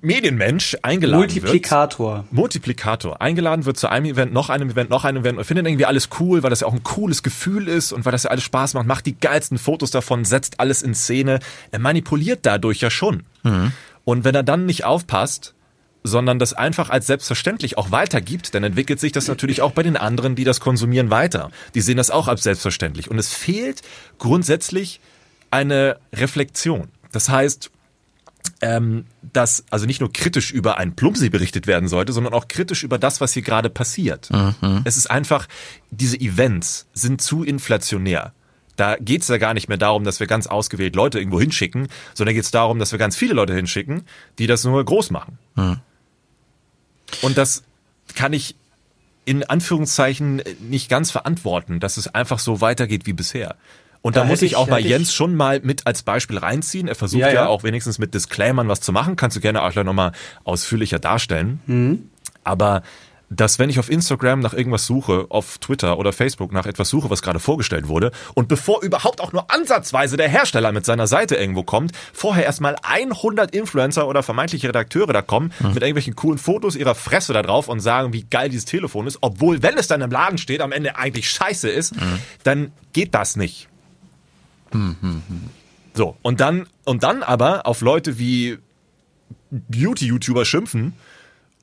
Medienmensch eingeladen wird. Multiplikator. Multiplikator. Eingeladen wird zu einem Event, noch einem Event, noch einem Event und findet irgendwie alles cool, weil das ja auch ein cooles Gefühl ist und weil das ja alles Spaß macht, macht die geilsten Fotos davon, setzt alles in Szene. Er manipuliert dadurch ja schon. Und wenn er dann nicht aufpasst, sondern das einfach als selbstverständlich auch weitergibt, dann entwickelt sich das natürlich auch bei den anderen, die das konsumieren, weiter. Die sehen das auch als selbstverständlich. Und es fehlt grundsätzlich eine Reflexion. Das heißt, ähm, dass also nicht nur kritisch über ein Plumpsi berichtet werden sollte, sondern auch kritisch über das, was hier gerade passiert. Es ist einfach, diese Events sind zu inflationär. Da geht es ja gar nicht mehr darum, dass wir ganz ausgewählt Leute irgendwo hinschicken, sondern geht es darum, dass wir ganz viele Leute hinschicken, die das nur groß machen. Und das kann ich in Anführungszeichen nicht ganz verantworten, dass es einfach so weitergeht wie bisher. Und da, Da muss ich ich- auch mal Jens schon mal mit als Beispiel reinziehen. Er versucht Ja, ja, ja. auch wenigstens mit Disclaimern was zu machen. Kannst du gerne auch gleich nochmal ausführlicher darstellen. Mhm. Aber dass wenn ich auf Instagram nach irgendwas suche, auf Twitter oder Facebook nach etwas suche, was gerade vorgestellt wurde, und bevor überhaupt auch nur ansatzweise der Hersteller mit seiner Seite irgendwo kommt, vorher erstmal 100 Influencer oder vermeintliche Redakteure da kommen, mit irgendwelchen coolen Fotos ihrer Fresse da drauf und sagen, wie geil dieses Telefon ist, obwohl, wenn es dann im Laden steht, am Ende eigentlich scheiße ist, dann geht das nicht. So, und dann, und dann aber auf Leute wie Beauty-YouTuber schimpfen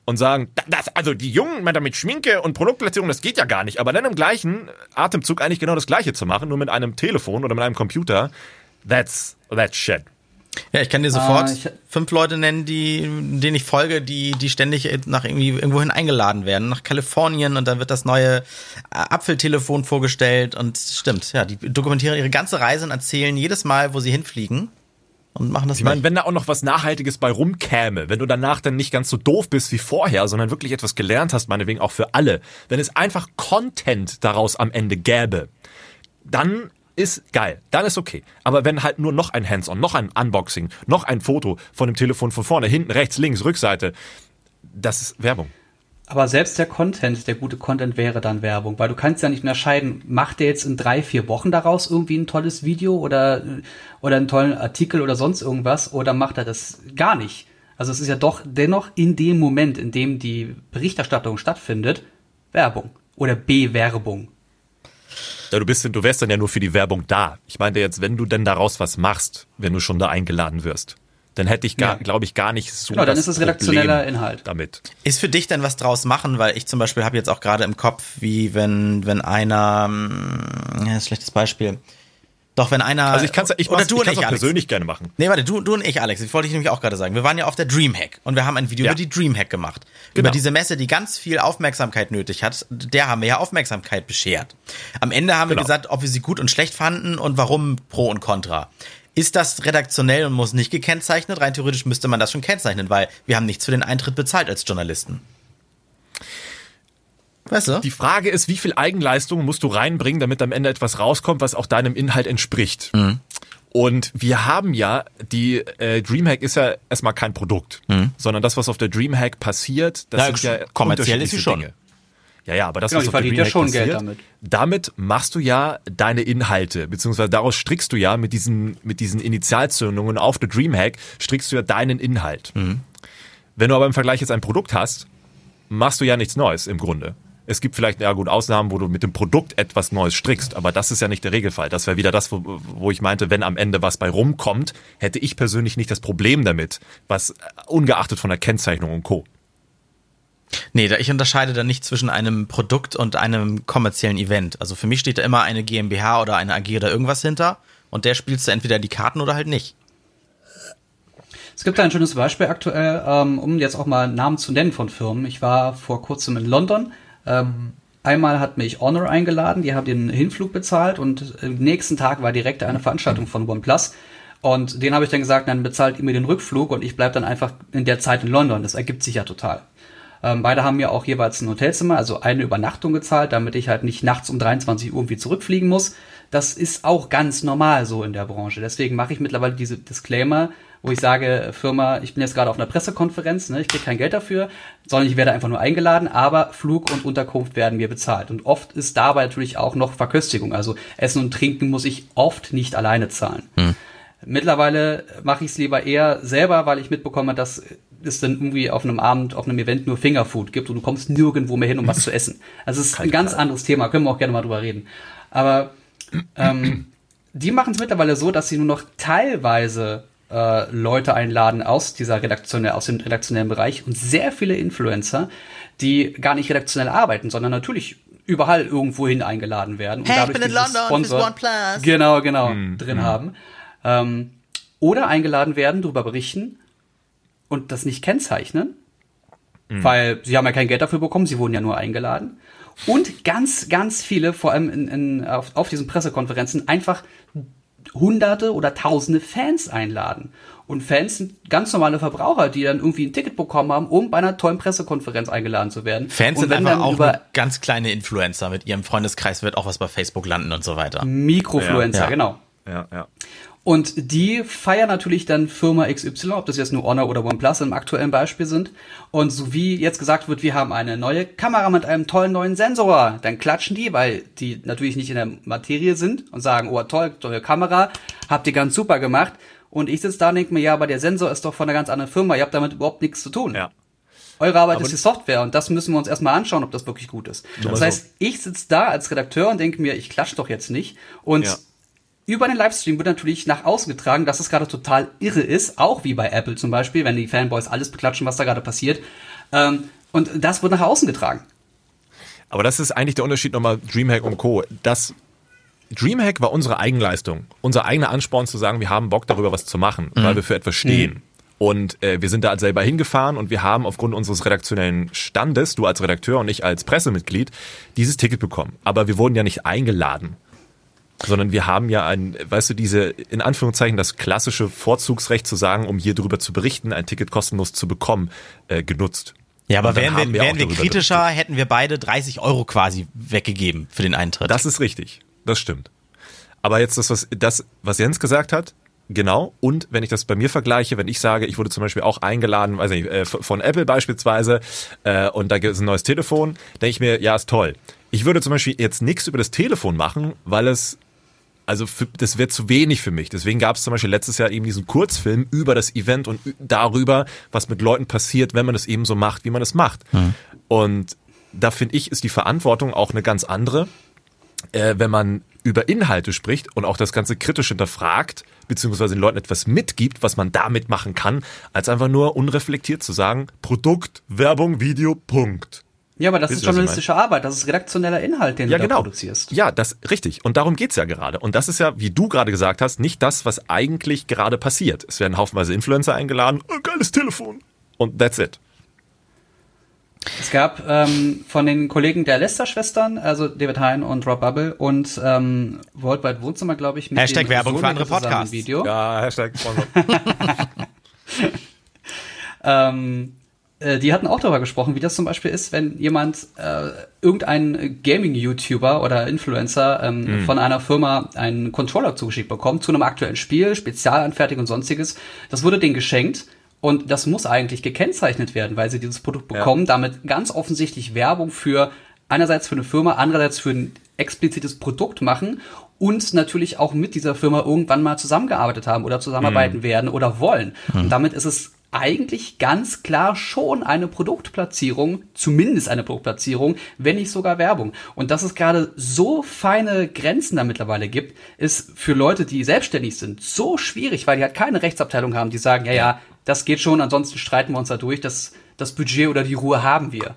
und sagen, "Da- das, also die Jungen mit Schminke und Produktplatzierung, das geht ja gar nicht. Aber dann im gleichen Atemzug eigentlich genau das Gleiche zu machen, nur mit einem Telefon oder mit einem Computer, that's, that's shit. Ja, ich kann dir sofort Ah, ich- fünf Leute nennen, die, denen ich folge, die, die ständig nach irgendwie irgendwohin eingeladen werden, nach Kalifornien und dann wird das neue äh, Apfeltelefon vorgestellt und stimmt, ja, die dokumentieren ihre ganze Reise und erzählen jedes Mal, wo sie hinfliegen und machen das Ich meine, wenn da auch noch was Nachhaltiges bei rumkäme, wenn du danach dann nicht ganz so doof bist wie vorher, sondern wirklich etwas gelernt hast, meinetwegen auch für alle, wenn es einfach Content daraus am Ende gäbe, dann ist geil, dann ist okay. Aber wenn halt nur noch ein Hands-on, noch ein Unboxing, noch ein Foto von dem Telefon von vorne, hinten, rechts, links, Rückseite, das ist Werbung. Aber selbst der Content, der gute Content wäre dann Werbung, weil du kannst ja nicht unterscheiden, macht der jetzt in drei, vier Wochen daraus irgendwie ein tolles Video oder, oder einen tollen Artikel oder sonst irgendwas oder macht er das gar nicht. Also es ist ja doch dennoch in dem Moment, in dem die Berichterstattung stattfindet, Werbung oder Bewerbung. Ja, du bist, du wärst dann ja nur für die Werbung da. Ich meinte jetzt, wenn du denn daraus was machst, wenn du schon da eingeladen wirst, dann hätte ich, gar, Ja. glaube ich, gar nicht so Genau, dann das ist es redaktioneller Problem Inhalt. damit. Ist für dich denn was draus machen, weil ich zum Beispiel habe jetzt auch gerade im Kopf, wie wenn, wenn einer, mm, ja, schlechtes Beispiel. Doch, wenn einer. Also ich kann es ich oder du ich und kann's ich, auch Alex. persönlich gerne machen. Nee, warte, du, du und ich, Alex, das wollte ich nämlich auch gerade sagen. Wir waren ja auf der Dreamhack und wir haben ein Video Ja. über die Dreamhack gemacht. Genau. Über diese Messe, die ganz viel Aufmerksamkeit nötig hat. Der haben wir ja Aufmerksamkeit beschert. Am Ende haben wir Genau. gesagt, ob wir sie gut und schlecht fanden und warum Pro und Contra. Ist das redaktionell und muss nicht gekennzeichnet? Rein theoretisch müsste man das schon kennzeichnen, weil wir haben nichts für den Eintritt bezahlt als Journalisten. Weißt du? Die Frage ist, wie viel Eigenleistung musst du reinbringen, damit am Ende etwas rauskommt, was auch deinem Inhalt entspricht. Mhm. Und wir haben ja, die äh, Dreamhack ist ja erstmal kein Produkt, sondern das, was auf der Dreamhack passiert, das Na, sind ja kommerziell ist sie schon. Dinge. Ja, ja, aber das, Genau, was auf verdient ja schon passiert, Geld damit. damit machst du ja deine Inhalte, beziehungsweise daraus strickst du ja mit diesen, mit diesen Initialzündungen auf der Dreamhack, strickst du ja deinen Inhalt. Mhm. Wenn du aber im Vergleich jetzt ein Produkt hast, machst du ja nichts Neues im Grunde. Es gibt vielleicht, ja gut, Ausnahmen, wo du mit dem Produkt etwas Neues strickst, aber das ist ja nicht der Regelfall. Das wäre wieder das, wo, wo ich meinte, wenn am Ende was bei rumkommt, hätte ich persönlich nicht das Problem damit, was äh, ungeachtet von der Kennzeichnung und Co. Nee, ich unterscheide da nicht zwischen einem Produkt und einem kommerziellen Event. Also für mich steht da immer eine GmbH oder eine AG oder irgendwas hinter und der spielst du entweder die Karten oder halt nicht. Es gibt ein schönes Beispiel aktuell, ähm, um jetzt auch mal Namen zu nennen von Firmen. Ich war vor kurzem in London. Ähm, einmal hat mich Honor eingeladen, die haben den Hinflug bezahlt und am nächsten Tag war direkt eine Veranstaltung von OnePlus. Und den habe ich dann gesagt, dann bezahlt ihr mir den Rückflug und ich bleibe dann einfach in der Zeit in London. Das ergibt sich ja total. Ähm, beide haben mir auch jeweils ein Hotelzimmer, also eine Übernachtung gezahlt, damit ich halt nicht nachts um 23 Uhr irgendwie zurückfliegen muss. Das ist auch ganz normal so in der Branche. Deswegen mache ich mittlerweile diese Disclaimer, wo ich sage, Firma, ich bin jetzt gerade auf einer Pressekonferenz, ne, ich kriege kein Geld dafür, sondern ich werde einfach nur eingeladen, aber Flug und Unterkunft werden mir bezahlt. Und oft ist dabei natürlich auch noch Verköstigung. Also Essen und Trinken muss ich oft nicht alleine zahlen. Hm. Mittlerweile mache ich es lieber eher selber, weil ich mitbekomme, dass es dann irgendwie auf einem Abend, auf einem Event nur Fingerfood gibt und du kommst nirgendwo mehr hin, um was zu essen. Also es ist ein ganz anderes Thema, können wir auch gerne mal drüber reden. Aber ähm, die machen es mittlerweile so, dass sie nur noch teilweise äh, Leute einladen aus dieser redaktionell, aus dem redaktionellen Bereich und sehr viele Influencer, die gar nicht redaktionell arbeiten, sondern natürlich überall irgendwohin eingeladen werden und hey, dadurch ich bin in London, Sponsor, OnePlus. genau, genau, Mhm. drin haben. Ähm, oder eingeladen werden, darüber berichten und das nicht kennzeichnen, weil sie haben ja kein Geld dafür bekommen, sie wurden ja nur eingeladen. Und ganz, ganz viele, vor allem in, in, auf, auf diesen Pressekonferenzen, einfach hunderte oder tausende Fans einladen. Und Fans sind ganz normale Verbraucher, die dann irgendwie ein Ticket bekommen haben, um bei einer tollen Pressekonferenz eingeladen zu werden. Fans sind einfach auch ganz kleine Influencer. Mit ihrem Freundeskreis wird auch was bei Facebook landen und so weiter. Mikrofluencer, Ja, ja. genau. Ja, ja. Und die feiern natürlich dann Firma XY, ob das jetzt nur Honor oder OnePlus im aktuellen Beispiel sind. Und so wie jetzt gesagt wird, wir haben eine neue Kamera mit einem tollen neuen Sensor, dann klatschen die, weil die natürlich nicht in der Materie sind und sagen, oh toll, tolle Kamera, habt ihr ganz super gemacht. Und ich sitze da und denke mir, ja, aber der Sensor ist doch von einer ganz anderen Firma, ihr habt damit überhaupt nichts zu tun. Ja. Eure Arbeit Aber ist die Software und das müssen wir uns erstmal anschauen, ob das wirklich gut ist. Das heißt, ich sitze da als Redakteur und denke mir, ich klatsch doch jetzt nicht. Und Ja. Über den Livestream wird natürlich nach außen getragen, dass es gerade total irre ist, auch wie bei Apple zum Beispiel, wenn die Fanboys alles beklatschen, was da gerade passiert. Ähm, und das wird nach außen getragen. Aber das ist eigentlich der Unterschied nochmal Dreamhack und Co. Das Dreamhack war unsere Eigenleistung, unser eigener Ansporn zu sagen, wir haben Bock darüber was zu machen, weil wir für etwas stehen. Und äh, wir sind da selber hingefahren und wir haben aufgrund unseres redaktionellen Standes, du als Redakteur und ich als Pressemitglied, dieses Ticket bekommen. Aber wir wurden ja nicht eingeladen. Sondern wir haben ja ein, weißt du, diese, in Anführungszeichen, das klassische Vorzugsrecht zu sagen, um hier drüber zu berichten, ein Ticket kostenlos zu bekommen, äh, genutzt. Ja, aber wären wir, auch wären wir kritischer, hätten wir beide 30 Euro quasi weggegeben für den Eintritt. Das ist richtig. Das stimmt. Aber jetzt das, was, das, was Jens gesagt hat, genau. Und wenn ich das bei mir vergleiche, wenn ich sage, ich wurde zum Beispiel auch eingeladen, weiß nicht, äh, von Apple beispielsweise, äh, und da gibt es ein neues Telefon, denke ich mir, ja, ist toll. Ich würde zum Beispiel jetzt nichts über das Telefon machen, weil es also für, das wäre zu wenig für mich. Deswegen gab es zum Beispiel letztes Jahr eben diesen Kurzfilm über das Event und darüber, was mit Leuten passiert, wenn man das eben so macht, wie man es macht. Und da finde ich, ist die Verantwortung auch eine ganz andere, äh, wenn man über Inhalte spricht und auch das Ganze kritisch hinterfragt, beziehungsweise den Leuten etwas mitgibt, was man damit machen kann, als einfach nur unreflektiert zu sagen, Produkt, Werbung, Video, Punkt. Ja, aber das Wisst ist journalistischer Arbeit, das ist redaktioneller Inhalt, den Ja, du da genau. produzierst. Ja, das richtig. Und darum geht's ja gerade. Und das ist ja, wie du gerade gesagt hast, nicht das, was eigentlich gerade passiert. Es werden haufenweise Influencer eingeladen, oh, geiles Telefon. Und that's it. Es gab ähm, von den Kollegen der Lester-Schwestern, also David Hein und Rob Bubble und ähm, Worldwide Wohnzimmer, glaube ich, mit Hashtag dem Werbung für andere Podcasts. Video. Ja, Hashtag Ähm, äh, die hatten auch darüber gesprochen, wie das zum Beispiel ist, wenn jemand, äh, irgendein Gaming-YouTuber oder Influencer ähm, von einer Firma einen Controller zugeschickt bekommt zu einem aktuellen Spiel, Spezialanfertigung und sonstiges. Das wurde denen geschenkt und das muss eigentlich gekennzeichnet werden, weil sie dieses Produkt bekommen, damit ganz offensichtlich Werbung für einerseits für eine Firma, andererseits für ein explizites Produkt machen und natürlich auch mit dieser Firma irgendwann mal zusammengearbeitet haben oder zusammenarbeiten werden oder wollen. Und damit ist es eigentlich ganz klar schon eine Produktplatzierung, zumindest eine Produktplatzierung, wenn nicht sogar Werbung. Und dass es gerade so feine Grenzen da mittlerweile gibt, ist für Leute, die selbstständig sind, so schwierig, weil die halt keine Rechtsabteilung haben, die sagen, ja, ja, das geht schon, ansonsten streiten wir uns da durch, das, das Budget oder die Ruhe haben wir.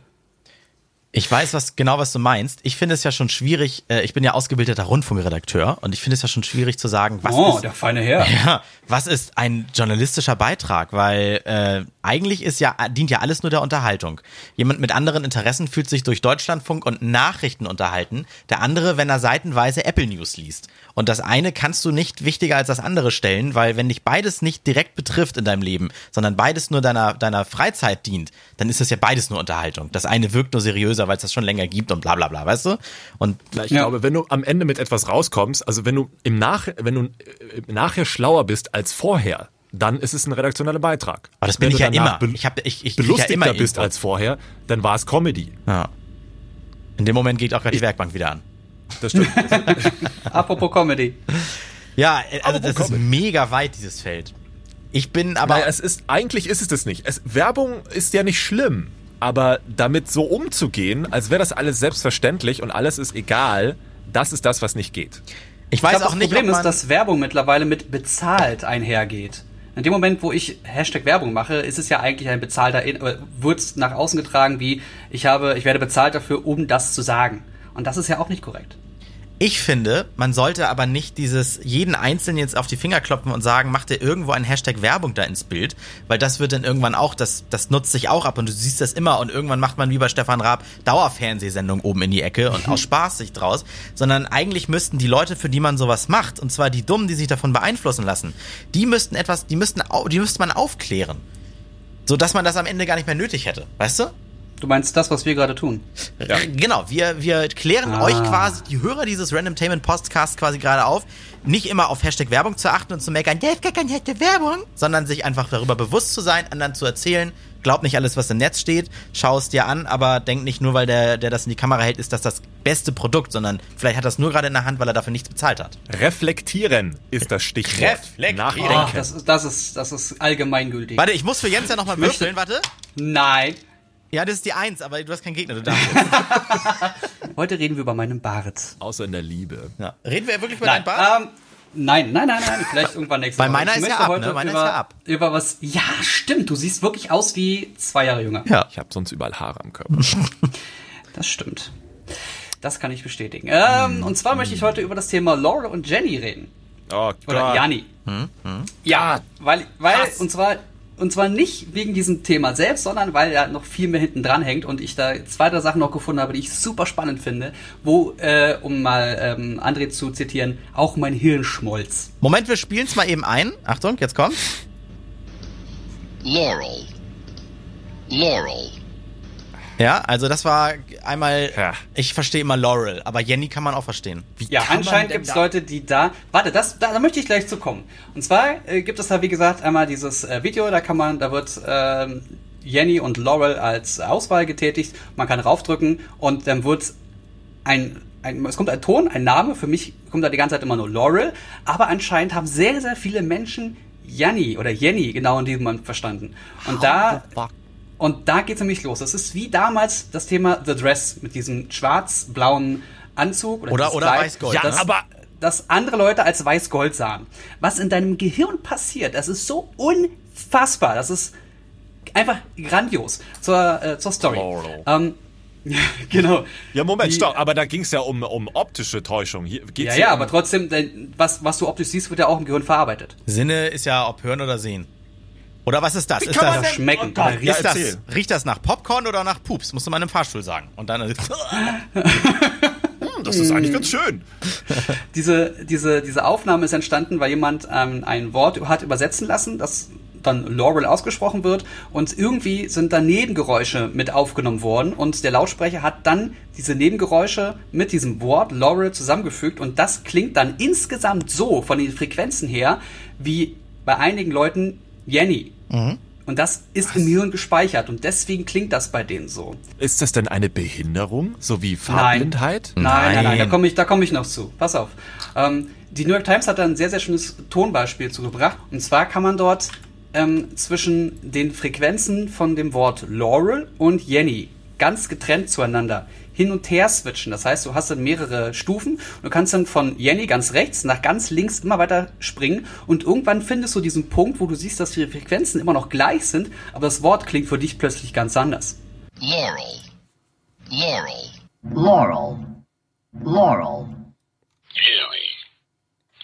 Ich weiß was genau, was du meinst. Ich finde es ja schon schwierig. Äh, ich bin ja ausgebildeter Rundfunkredakteur und ich finde es ja schon schwierig zu sagen, was oh, ist der feine Herr. Ja, was ist ein journalistischer Beitrag? Weil äh, eigentlich ist ja dient ja alles nur der Unterhaltung. Jemand mit anderen Interessen fühlt sich durch Deutschlandfunk und Nachrichten unterhalten. Der andere, wenn er seitenweise Apple News liest. Und das eine kannst du nicht wichtiger als das andere stellen, weil wenn dich beides nicht direkt betrifft in deinem Leben, sondern beides nur deiner deiner Freizeit dient, dann ist das ja beides nur Unterhaltung. Das eine wirkt nur seriöser, weil es das schon länger gibt und bla bla bla, weißt du? Und ich ja. glaube, wenn du am Ende mit etwas rauskommst, also wenn du im Nach wenn du äh, nachher schlauer bist als vorher, dann ist es ein redaktioneller Beitrag. Aber das bin Wenn ich ja immer. Ich hab, ich, ich, belustigter ich ja bist irgendwo. als vorher, dann war es Comedy. Ja. In dem Moment geht auch gerade die Werkbank wieder an. Das stimmt. Apropos Comedy. Ja, also das Apropos ist mega weit, dieses Feld. Ich bin aber. naja, es ist, eigentlich ist es das nicht. Es, Werbung ist ja nicht schlimm. Aber damit so umzugehen, als wäre das alles selbstverständlich und alles ist egal, das ist das, was nicht geht. ich weiß ich glaub, auch das nicht, Problem ob ist, dass Werbung mittlerweile mit bezahlt einhergeht. In dem Moment, wo ich Hashtag Werbung mache, ist es ja eigentlich ein bezahlter, In- äh, wird es nach außen getragen wie, ich habe, ich werde bezahlt dafür, um das zu sagen. Und das ist ja auch nicht korrekt. Ich finde, man sollte aber nicht dieses jeden Einzelnen jetzt auf die Finger klopfen und sagen, mach dir irgendwo ein Hashtag Werbung da ins Bild, weil das wird dann irgendwann auch, das, das nutzt sich auch ab und du siehst das immer und irgendwann macht man wie bei Stefan Raab Dauerfernsehsendung oben in die Ecke und aus Spaß sich draus, sondern eigentlich müssten die Leute, für die man sowas macht, und zwar die Dummen, die sich davon beeinflussen lassen, die müssten etwas, die müssten, die müsste man aufklären. So dass man das am Ende gar nicht mehr nötig hätte, weißt du? Du meinst das, was wir gerade tun? Äh, Genau, wir, wir klären Ah. euch quasi, die Hörer dieses Randomtainment Podcasts quasi gerade auf, nicht immer auf Hashtag Werbung zu achten und zu meckern, der gar kein Hashtag Werbung, sondern sich einfach darüber bewusst zu sein, anderen zu erzählen, glaub nicht alles, was im Netz steht, schau es dir an, aber denk nicht nur, weil der, der das in die Kamera hält, ist das das beste Produkt, sondern vielleicht hat er das nur gerade in der Hand, weil er dafür nichts bezahlt hat. Reflektieren ist das Stichwort. Reflektieren. Nachdenken. Ach, das, ist- das, ist, das ist allgemeingültig. Warte, ich muss für Jens ja nochmal würfeln, warte. Nein. Ja, das ist die Eins, aber du hast keinen Gegner, du darfst. Heute reden wir über meinen Bart. Außer in der Liebe. ja. Reden wir wirklich über Nein, deinen Bart? ähm, nein, nein, nein, nein, vielleicht irgendwann nächstes Weil Mal. meiner Ich ist ja möchte ab, heute ne? Meiner ist über, ja ab. Über was, ja, stimmt, du siehst wirklich aus wie zwei Jahre jünger. ja. Ich habe sonst überall Haare am Körper. Das stimmt. Das kann ich bestätigen. Ähm, und zwar möchte ich heute über das Thema Laurel und Jenny reden. Oh Oder Gott. Janni. Ja, weil, weil, und zwar, und zwar nicht wegen diesem Thema selbst, sondern weil da noch viel mehr hinten dran hängt und ich da zwei, drei Sachen noch gefunden habe, die ich super spannend finde, wo, äh, um mal ähm, André zu zitieren, auch mein Hirn schmolz. Moment, wir spielen es mal eben ein. Achtung, jetzt kommt. Laurel. Laurel. Ja, also das war einmal, Ja. ich verstehe immer Laurel, aber Jenny kann man auch verstehen. Wie Ja, anscheinend gibt es da- Leute, die da. Warte, das, da, da möchte ich gleich zu kommen. Und zwar äh, gibt es da, wie gesagt, einmal dieses äh, Video, da kann man, da wird ähm, Jenny und Laurel als Auswahl getätigt. Man kann raufdrücken und dann wird ein, ein, es kommt ein Ton, ein Name. Für mich kommt da die ganze Zeit immer nur Laurel. Aber anscheinend haben sehr, sehr viele Menschen Janni oder Jenny genau in diesem Moment verstanden. Und da und da geht's nämlich los. Das ist wie damals das Thema The Dress mit diesem schwarz-blauen Anzug. Oder- oder Kleid, weiß-gold, Ja, das, aber- Das andere Leute als weiß-gold sahen. Was in deinem Gehirn passiert, das ist so unfassbar. Das ist einfach grandios. Zur, äh, zur Story. Ähm, genau. Ja, Moment, Die- stopp. Aber da ging es ja um, um optische Täuschung. Hier geht's Ja, ja, um, aber trotzdem, denn was, was du optisch siehst, wird ja auch im Gehirn verarbeitet. Sinne ist ja ob hören oder sehen. Oder was ist das? Ist kann man das, Schmecken. Oh ja, ist das, riecht das nach Popcorn oder nach Pups? Musst du mal in einem Fahrstuhl sagen. Und dann Hm, das ist eigentlich ganz schön. diese, diese, diese Aufnahme ist entstanden, weil jemand ähm, ein Wort hat übersetzen lassen, das dann Laurel ausgesprochen wird und irgendwie sind da Nebengeräusche mit aufgenommen worden und der Lautsprecher hat dann diese Nebengeräusche mit diesem Wort Laurel zusammengefügt und das klingt dann insgesamt so von den Frequenzen her wie bei einigen Leuten Jenny. Und das ist im Hirn gespeichert und deswegen klingt das bei denen so. Ist das denn eine Behinderung? So wie Farbblindheit? Nein, nein, nein, Nein. da komme ich, da komme ich noch zu. Pass auf. Ähm, die New York Times hat da ein sehr, sehr schönes Tonbeispiel zugebracht. Und zwar kann man dort ähm, zwischen den Frequenzen von dem Wort Laurel und Jenny ganz getrennt zueinander hin und her switchen. Das heißt, du hast dann mehrere Stufen und du kannst dann von Jenny ganz rechts nach ganz links immer weiter springen und irgendwann findest du diesen Punkt, wo du siehst, dass die Frequenzen immer noch gleich sind, aber das Wort klingt für dich plötzlich ganz anders. Laurel. Laurel. Laurel. Laurel. Yelly.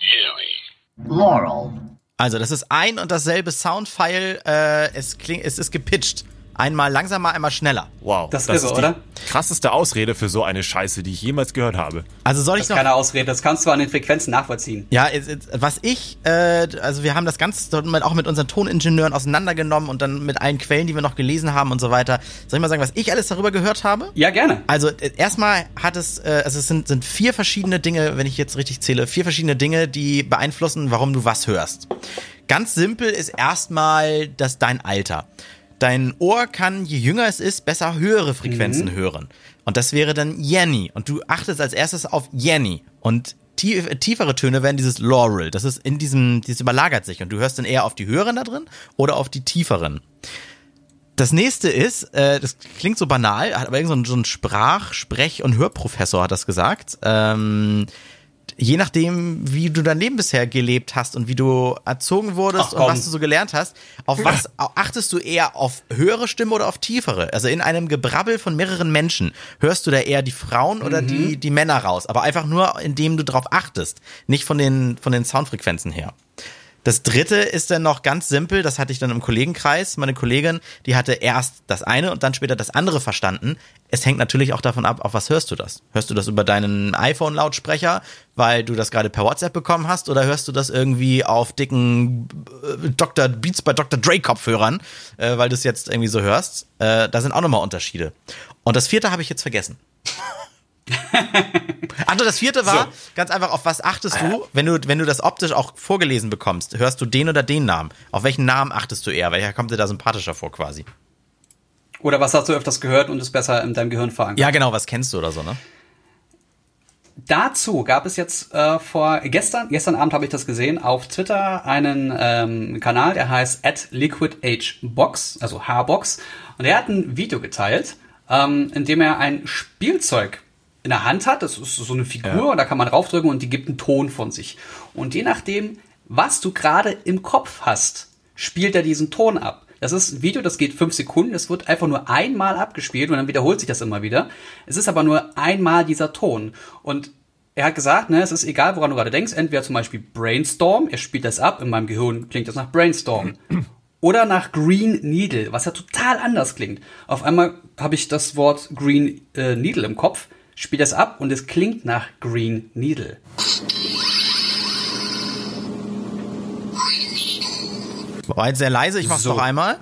Yelly. Laurel. Also, das ist ein und dasselbe Soundfile, äh, es klingt, es ist gepitcht. Einmal langsamer, einmal schneller. Wow. Das ist irre, die oder? krasseste Ausrede für so eine Scheiße, die ich jemals gehört habe. Also soll Das ich ist noch keine Ausrede, das kannst du an den Frequenzen nachvollziehen. Ja, was ich, äh, also wir haben das Ganze auch mit unseren Toningenieuren auseinandergenommen und dann mit allen Quellen, die wir noch gelesen haben und so weiter. Soll ich mal sagen, was ich alles darüber gehört habe? Ja, gerne. Also äh, erstmal hat es, äh, also es sind, sind vier verschiedene Dinge, wenn ich jetzt richtig zähle, vier verschiedene Dinge, die beeinflussen, warum du was hörst. Ganz simpel ist erstmal das dein Alter. Dein Ohr kann, je jünger es ist, besser höhere Frequenzen hören. Und das wäre dann Jenny. Und du achtest als erstes auf Jenny. Und tief, tiefere Töne werden dieses Laurel. Das ist in diesem, das überlagert sich. Und du hörst dann eher auf die höheren da drin oder auf die tieferen. Das nächste ist, äh, das klingt so banal, hat aber irgend so ein, so ein Sprach-, Sprech- und Hörprofessor hat das gesagt. Ähm, je nachdem, wie du dein Leben bisher gelebt hast und wie du erzogen wurdest Ach, und was du so gelernt hast, auf was achtest du eher auf höhere Stimme oder auf tiefere? Also in einem Gebrabbel von mehreren Menschen hörst du da eher die Frauen oder die, die Männer raus, aber einfach nur, indem du drauf achtest, nicht von den, von den Soundfrequenzen her. Das dritte ist dann noch ganz simpel, das hatte ich dann im Kollegenkreis. Meine Kollegin, die hatte erst das eine und dann später das andere verstanden. Es hängt natürlich auch davon ab, auf was hörst du das? Hörst du das über deinen iPhone-Lautsprecher, weil du das gerade per WhatsApp bekommen hast, oder hörst du das irgendwie auf dicken äh, Dr. Beats bei Dr. Dre Kopfhörern, äh, weil du es jetzt irgendwie so hörst? Äh, da sind auch nochmal Unterschiede. Und das vierte habe ich jetzt vergessen. Also das vierte war So. ganz einfach, auf was achtest du, wenn du, wenn du das optisch auch vorgelesen bekommst? Hörst du den oder den Namen? Auf welchen Namen achtest du eher? Welcher kommt dir da sympathischer vor quasi? Oder was hast du öfters gehört und ist besser in deinem Gehirn verankert? Ja, genau, was kennst du oder so, ne? Dazu gab es jetzt äh, vor gestern, gestern Abend habe ich das gesehen, auf Twitter einen ähm, Kanal, der heißt at liquidhbox, also Hbox. Und er hat ein Video geteilt, ähm, in dem er ein Spielzeug in der Hand hat. Das ist so eine Figur, und da kann man draufdrücken und die gibt einen Ton von sich. Und je nachdem, was du gerade im Kopf hast, spielt er diesen Ton ab. Das ist ein Video, das geht fünf Sekunden. Es wird einfach nur einmal abgespielt und dann wiederholt sich das immer wieder. Es ist aber nur einmal dieser Ton. Und er hat gesagt, ne, es ist egal, woran du gerade denkst. Entweder zum Beispiel Brainstorm, er spielt das ab. In meinem Gehirn klingt das nach Brainstorm. Oder nach Green Needle, was ja total anders klingt. Auf einmal habe ich das Wort Green äh, Needle im Kopf, spiele das ab und es klingt nach Green Needle. War jetzt sehr leise, ich mach's So. noch einmal.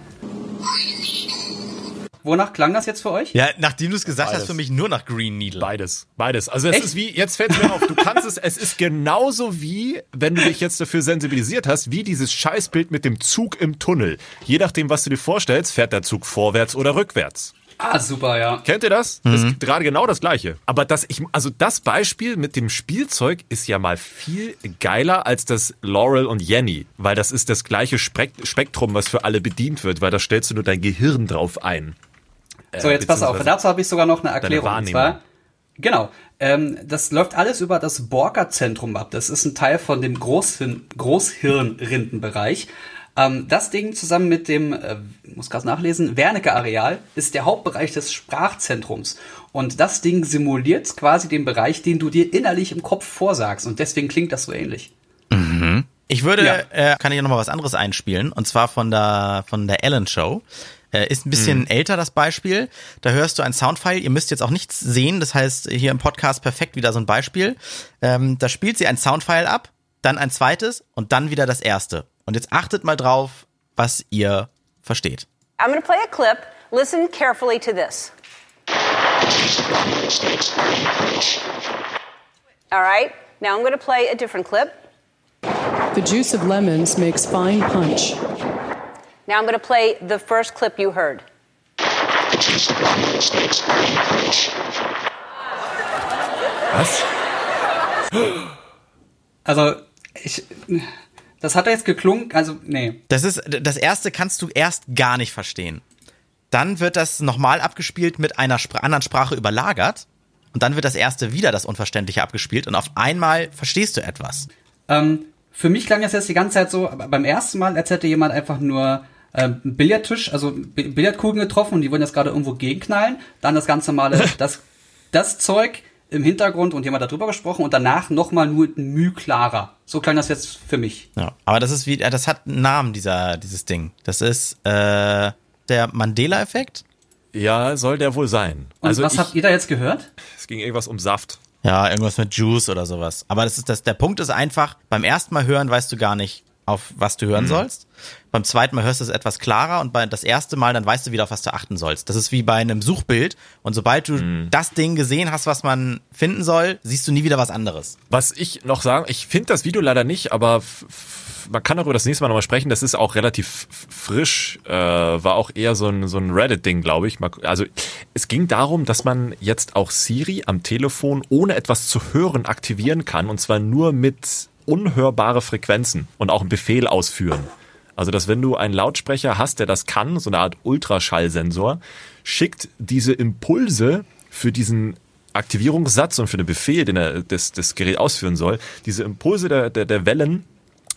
Wonach klang das jetzt für euch? Ja, nachdem du es gesagt Beides. hast, für mich nur nach Green Needle. Beides, beides. Also es Echt? ist wie, jetzt fällt mir auf, du kannst es, es ist genauso wie, wenn du dich jetzt dafür sensibilisiert hast, wie dieses Scheißbild mit dem Zug im Tunnel. Je nachdem, was du dir vorstellst, fährt der Zug vorwärts oder rückwärts. Ah, super, ja. Kennt ihr das? Das ist gerade genau das Gleiche. Aber das, ich, also das Beispiel mit dem Spielzeug ist ja mal viel geiler als das Laurel und Jenny, weil das ist das gleiche Spek- Spektrum, was für alle bedient wird, weil da stellst du nur dein Gehirn drauf ein. So, jetzt pass auf, dazu habe ich sogar noch eine Erklärung. Und zwar, genau, ähm, das läuft alles über das Borka-Zentrum ab. Das ist ein Teil von dem Großhirn, Großhirnrindenbereich. Ähm, das Ding zusammen mit dem, äh, muss gerade nachlesen, Wernicke-Areal ist der Hauptbereich des Sprachzentrums. Und das Ding simuliert quasi den Bereich, den du dir innerlich im Kopf vorsagst. Und deswegen klingt das so ähnlich. Ich würde, Ja. äh, kann ich noch mal was anderes einspielen, und zwar von der, von der Ellen Show. Äh, ist ein bisschen älter das Beispiel. Da hörst du ein Soundfile. Ihr müsst jetzt auch nichts sehen. Das heißt, hier im Podcast perfekt wieder so ein Beispiel. Ähm, da spielt sie ein Soundfile ab, dann ein zweites und dann wieder das erste. Und jetzt achtet mal drauf, was ihr versteht. I'm going to play a clip. Listen carefully to this. All right, now I'm going to play a different clip. The juice of lemons makes fine punch. Now I'm going to play the first clip you heard. Was? Also, ich, Das hat er jetzt geklungen, also nee. Das ist, das erste kannst du erst gar nicht verstehen. Dann wird das nochmal abgespielt mit einer Spra anderen Sprache überlagert. Und dann wird das erste wieder das Unverständliche abgespielt und auf einmal verstehst du etwas. Ähm, für mich klang das jetzt die ganze Zeit so, beim ersten Mal, als hätte jemand einfach nur ähm, einen Billardtisch, also Bi- Billardkugeln getroffen und die wollen jetzt gerade irgendwo gegenknallen. Dann das ganz normale, das, das Zeug im Hintergrund und jemand darüber gesprochen und danach nochmal nur ein Müh klarer. So klang das jetzt für mich. Ja, aber das ist wie, äh, das hat einen Namen, dieser, dieses Ding. Das ist äh, der Mandela-Effekt. Ja, soll der wohl sein. Und also was ich, habt ihr da jetzt gehört? es ging irgendwas um Saft. Ja, irgendwas mit Juice oder sowas. Aber das ist das, der Punkt ist einfach, beim ersten Mal hören weißt du gar nicht, auf was du hören sollst. Beim zweiten Mal hörst du es etwas klarer und bei das erste Mal dann weißt du wieder, auf was du achten sollst. Das ist wie bei einem Suchbild und sobald du das Ding gesehen hast, was man finden soll, siehst du nie wieder was anderes. Was ich noch sagen, ich finde das Video leider nicht, aber man kann darüber das nächste Mal nochmal sprechen. Das ist auch relativ frisch, äh, war auch eher so ein, so ein Reddit-Ding, glaube ich. Also es ging darum, dass man jetzt auch Siri am Telefon ohne etwas zu hören aktivieren kann und zwar nur mit unhörbare Frequenzen und auch einen Befehl ausführen. Also, dass wenn du einen Lautsprecher hast, der das kann, so eine Art Ultraschallsensor, schickt diese Impulse für diesen Aktivierungssatz und für den Befehl, den er das, das Gerät ausführen soll, diese Impulse der, der, der Wellen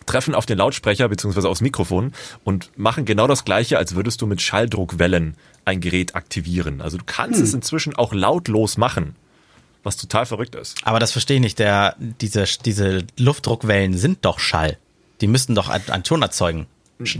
treffen auf den Lautsprecher beziehungsweise aufs Mikrofon und machen genau das gleiche, als würdest du mit Schalldruckwellen ein Gerät aktivieren. Also du kannst es inzwischen auch lautlos machen, was total verrückt ist. Aber das verstehe ich nicht. Der, diese, diese Luftdruckwellen sind doch Schall. Die müssten doch einen Ton erzeugen.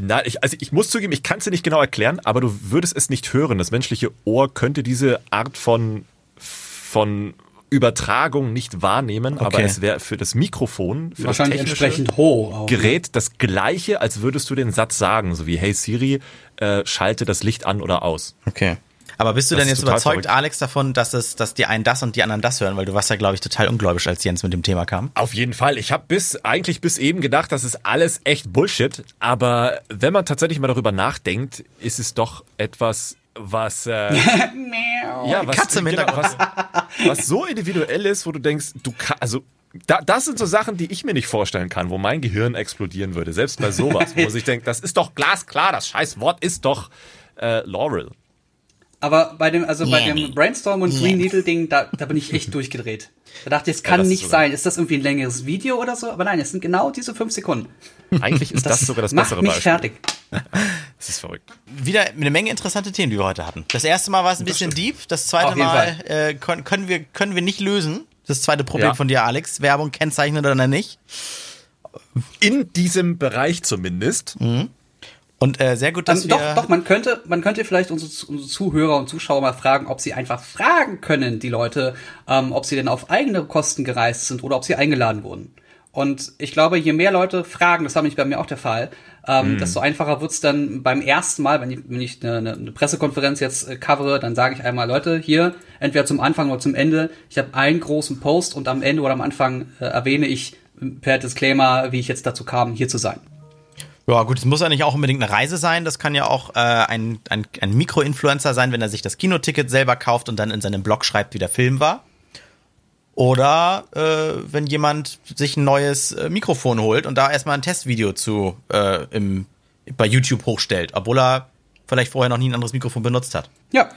Na, ich, also ich muss zugeben, ich kann es dir nicht genau erklären, aber du würdest es nicht hören. Das menschliche Ohr könnte diese Art von, von Übertragung nicht wahrnehmen, aber Okay. es wäre für das Mikrofon, für Wahrscheinlich das entsprechend hoch auch. ne? Gerät das gleiche, als würdest du den Satz sagen, so wie Hey Siri, äh, schalte das Licht an oder aus. Okay. Aber bist du Das denn jetzt überzeugt, verrückt. Alex, davon, dass es, dass die einen das und die anderen das hören? Weil du warst ja, glaube ich, total ungläubig, als Jens mit dem Thema kam. Auf jeden Fall. Ich habe bis eigentlich bis eben gedacht, das ist alles echt Bullshit. Aber wenn man tatsächlich mal darüber nachdenkt, ist es doch etwas, was äh, ja, was, Katze im genau, was, was so individuell ist, wo du denkst, du kann, also da, das sind so Sachen, die ich mir nicht vorstellen kann, wo mein Gehirn explodieren würde. Selbst bei sowas, wo man sich denkt, das ist doch glasklar, das scheiß Wort ist doch äh, Laurel. Aber bei dem, also bei dem Brainstorm und Green Needle Ding, da, da bin ich echt durchgedreht. Da dachte ich, es kann das ist nicht sein. Ist das irgendwie ein längeres Video oder so? Aber nein, es sind genau diese fünf Sekunden. Eigentlich ist das, sogar das macht bessere mich Beispiel. fertig. Das ist verrückt. Wieder eine Menge interessante Themen, die wir heute hatten. Das erste Mal war es ein bisschen deep, das zweite Mal äh, können, wir, können wir nicht lösen. Das zweite Problem Ja. von dir, Alex. Werbung kennzeichnen oder nicht. In diesem Bereich zumindest. Und äh, sehr gut, dass Ähm, wir... doch, doch, man könnte, man könnte vielleicht unsere, unsere Zuhörer und Zuschauer mal fragen, ob sie einfach fragen können, die Leute, ähm, ob sie denn auf eigene Kosten gereist sind oder ob sie eingeladen wurden. Und ich glaube, je mehr Leute fragen, das war nämlich bei mir auch der Fall, ähm, desto einfacher wird's dann beim ersten Mal, wenn ich, wenn ich eine, eine- Pressekonferenz jetzt äh, covere, dann sage ich einmal, Leute, hier, entweder zum Anfang oder zum Ende, ich habe einen großen Post und am Ende oder am Anfang äh, erwähne ich per Disclaimer, wie ich jetzt dazu kam, hier zu sein. Ja, gut, es muss ja nicht auch unbedingt eine Reise sein. Das kann ja auch äh, ein, ein, ein Mikroinfluencer sein, wenn er sich das Kinoticket selber kauft und dann in seinem Blog schreibt, wie der Film war. Oder äh, wenn jemand sich ein neues äh, Mikrofon holt und da erstmal ein Testvideo zu äh, im, bei YouTube hochstellt, obwohl er vielleicht vorher noch nie ein anderes Mikrofon benutzt hat. Ja,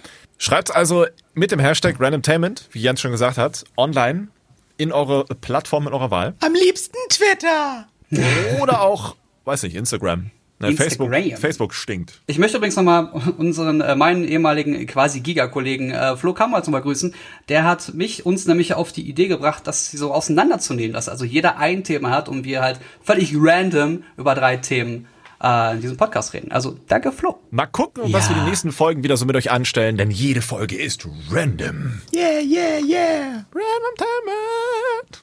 Schreibt also mit dem Hashtag Randomtainment, wie Jens schon gesagt hat, online in eure Plattform in eurer Wahl. Am liebsten Twitter! Oder auch, weiß nicht, Instagram. Ne, Facebook. Facebook stinkt. Ich möchte übrigens nochmal unseren, äh, meinen ehemaligen quasi Giga-Kollegen äh, Flo Kammer zum Beispiel grüßen. Der hat mich, uns nämlich auf die Idee gebracht, das so auseinanderzunehmen, dass also jeder ein Thema hat und wir halt völlig random über drei Themen äh, in diesem Podcast reden. Also danke Flo. Mal gucken, was Ja. wir die nächsten Folgen wieder so mit euch anstellen, denn jede Folge ist random. Yeah, yeah, yeah! Randomtainment.